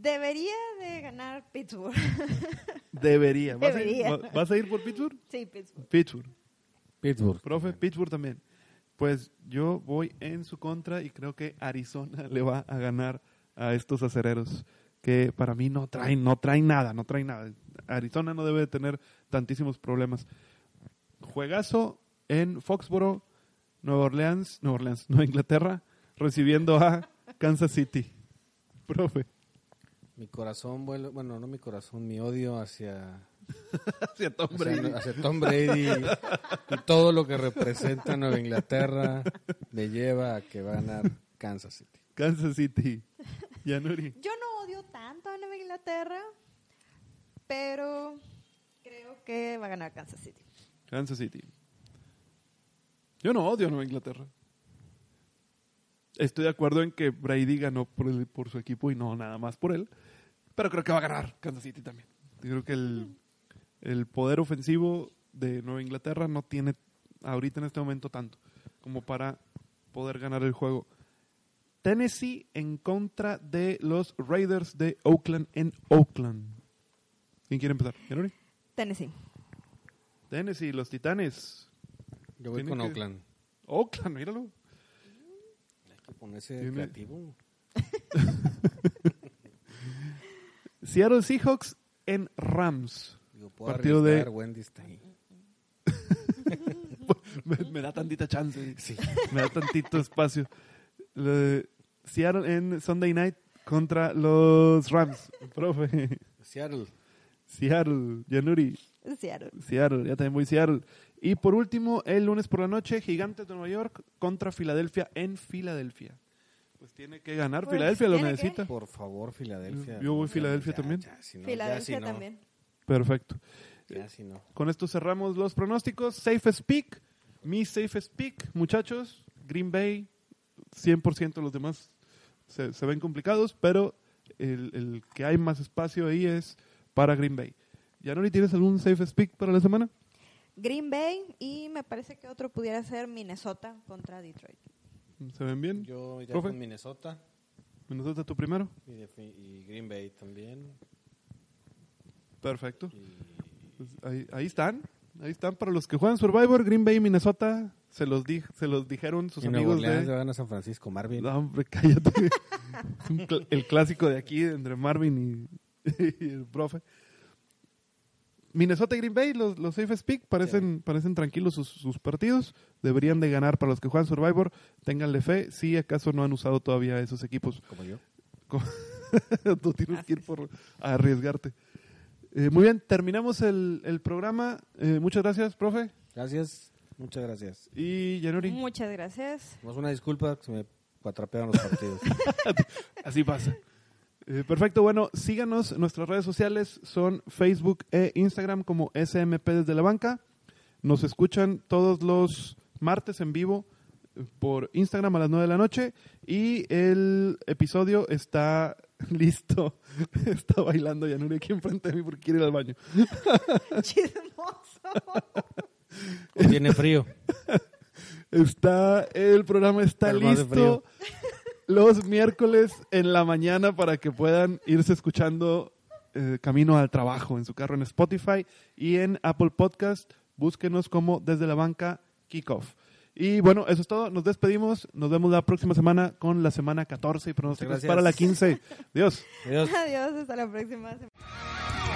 Debería de ganar Pittsburgh. <laughs> Debería. ¿Vas, A, ir, vas a ir por Pittsburgh? sí, Pittsburgh. Pittsburgh. Pittsburgh. Profe, Pittsburgh también. Pues yo voy en su contra y creo que Arizona <laughs> le va a ganar a estos acereros que para mí no traen, no traen nada, no traen nada. Arizona no debe de tener tantísimos problemas. Juegazo en Foxboro, Nueva Orleans, Nueva Orleans, <laughs> Nueva Inglaterra, recibiendo a Kansas City. Profe, Mi corazón vuelve, bueno, no mi corazón, mi odio hacia, <laughs> hacia Tom hacia, Brady. hacia Tom Brady y todo lo que representa Nueva Inglaterra me lleva a que va a ganar Kansas City. Kansas City. Yanuri. Yo no odio tanto a Nueva Inglaterra, pero creo que va a ganar Kansas City. Kansas City. Yo no odio a Nueva Inglaterra. Estoy de acuerdo en que Brady ganó por, el- por su equipo y no nada más por él. Pero creo que va a ganar Kansas City también. Yo creo que el, el poder ofensivo de Nueva Inglaterra no tiene ahorita en este momento tanto como para poder ganar el juego. Tennessee en contra de los Raiders de Oakland en Oakland. ¿Quién quiere empezar? ¿Yanuri? Tennessee. Tennessee, los Titanes. Yo voy con que- Oakland. Oakland, míralo. Ponerse Tiene- creativo. <laughs> Seattle Seahawks en Rams. Digo, puedo Partido de- Wendy está ahí. <laughs> me, me da tantita chance. <laughs> Me da tantito espacio. Le- Seattle en Sunday Night contra los Rams. Profe. Seattle. Seattle, Yanuri. Seattle. Seattle, ya también voy Seattle. Y por último, el lunes por la noche, Gigantes de Nueva York contra Filadelfia en Filadelfia. Pues tiene que ganar. Pues, Filadelfia lo que. necesita. Por favor, Filadelfia. Yo voy Ya, Filadelfia ya, también. ya, si no, ya, Filadelfia si no, también. Perfecto. Ya, si no. Con esto cerramos los pronósticos. Safe Speak. Mi Safe Speak, muchachos. Green Bay, 100% los demás se, se ven complicados, pero el, el que hay más espacio ahí es para Green Bay. ¿Yanori tienes algún Safe Speak para la semana? Green Bay y me parece que otro pudiera ser Minnesota contra Detroit. ¿Se ven bien? Yo ya Profe. con Minnesota Minnesota, tú primero. y, Green Bay también. Perfecto. Y Pues ahí, ahí están. Ahí están para los que juegan Survivor, Green Bay y Minnesota. Se los, di, se los dijeron sus y amigos Orleans de... le van a San Francisco, Marvin. No, hombre, cállate. <laughs> es un cl- el clásico de aquí entre Marvin y, <laughs> y el profe. Minnesota y Green Bay, los, los Safe Speak, parecen, parecen tranquilos sus, sus partidos. Deberían de ganar para los que juegan Survivor. Ténganle fe. Si acaso no han usado todavía esos equipos. Como yo. <laughs> Tú tienes que ir por a arriesgarte. Eh, muy bien, terminamos el, el programa. Eh, muchas gracias, profe. Gracias. Muchas gracias. Y Yanuri. Muchas gracias. Más una disculpa que se me atrapearon los partidos. <laughs> Así pasa. Eh, perfecto, bueno, síganos. Nuestras redes sociales son Facebook e Instagram como SMP desde la banca. Nos escuchan todos los martes en vivo eh, por Instagram a las 9 de la noche. Y el episodio está <laughs> listo. <laughs> está bailando Yanuri aquí enfrente de mí porque quiere ir al baño. Chismoso. <laughs> Tiene frío. Está, el programa está listo. Los miércoles en la mañana para que puedan irse escuchando eh, camino al trabajo en su carro en Spotify y en Apple Podcast. Búsquenos como desde la banca Kickoff. Y bueno, eso es todo. Nos despedimos. Nos vemos la próxima semana con la semana 14 y pronósticos gracias. para la 15. Adiós. <laughs> Adiós. Adiós, hasta la próxima semana.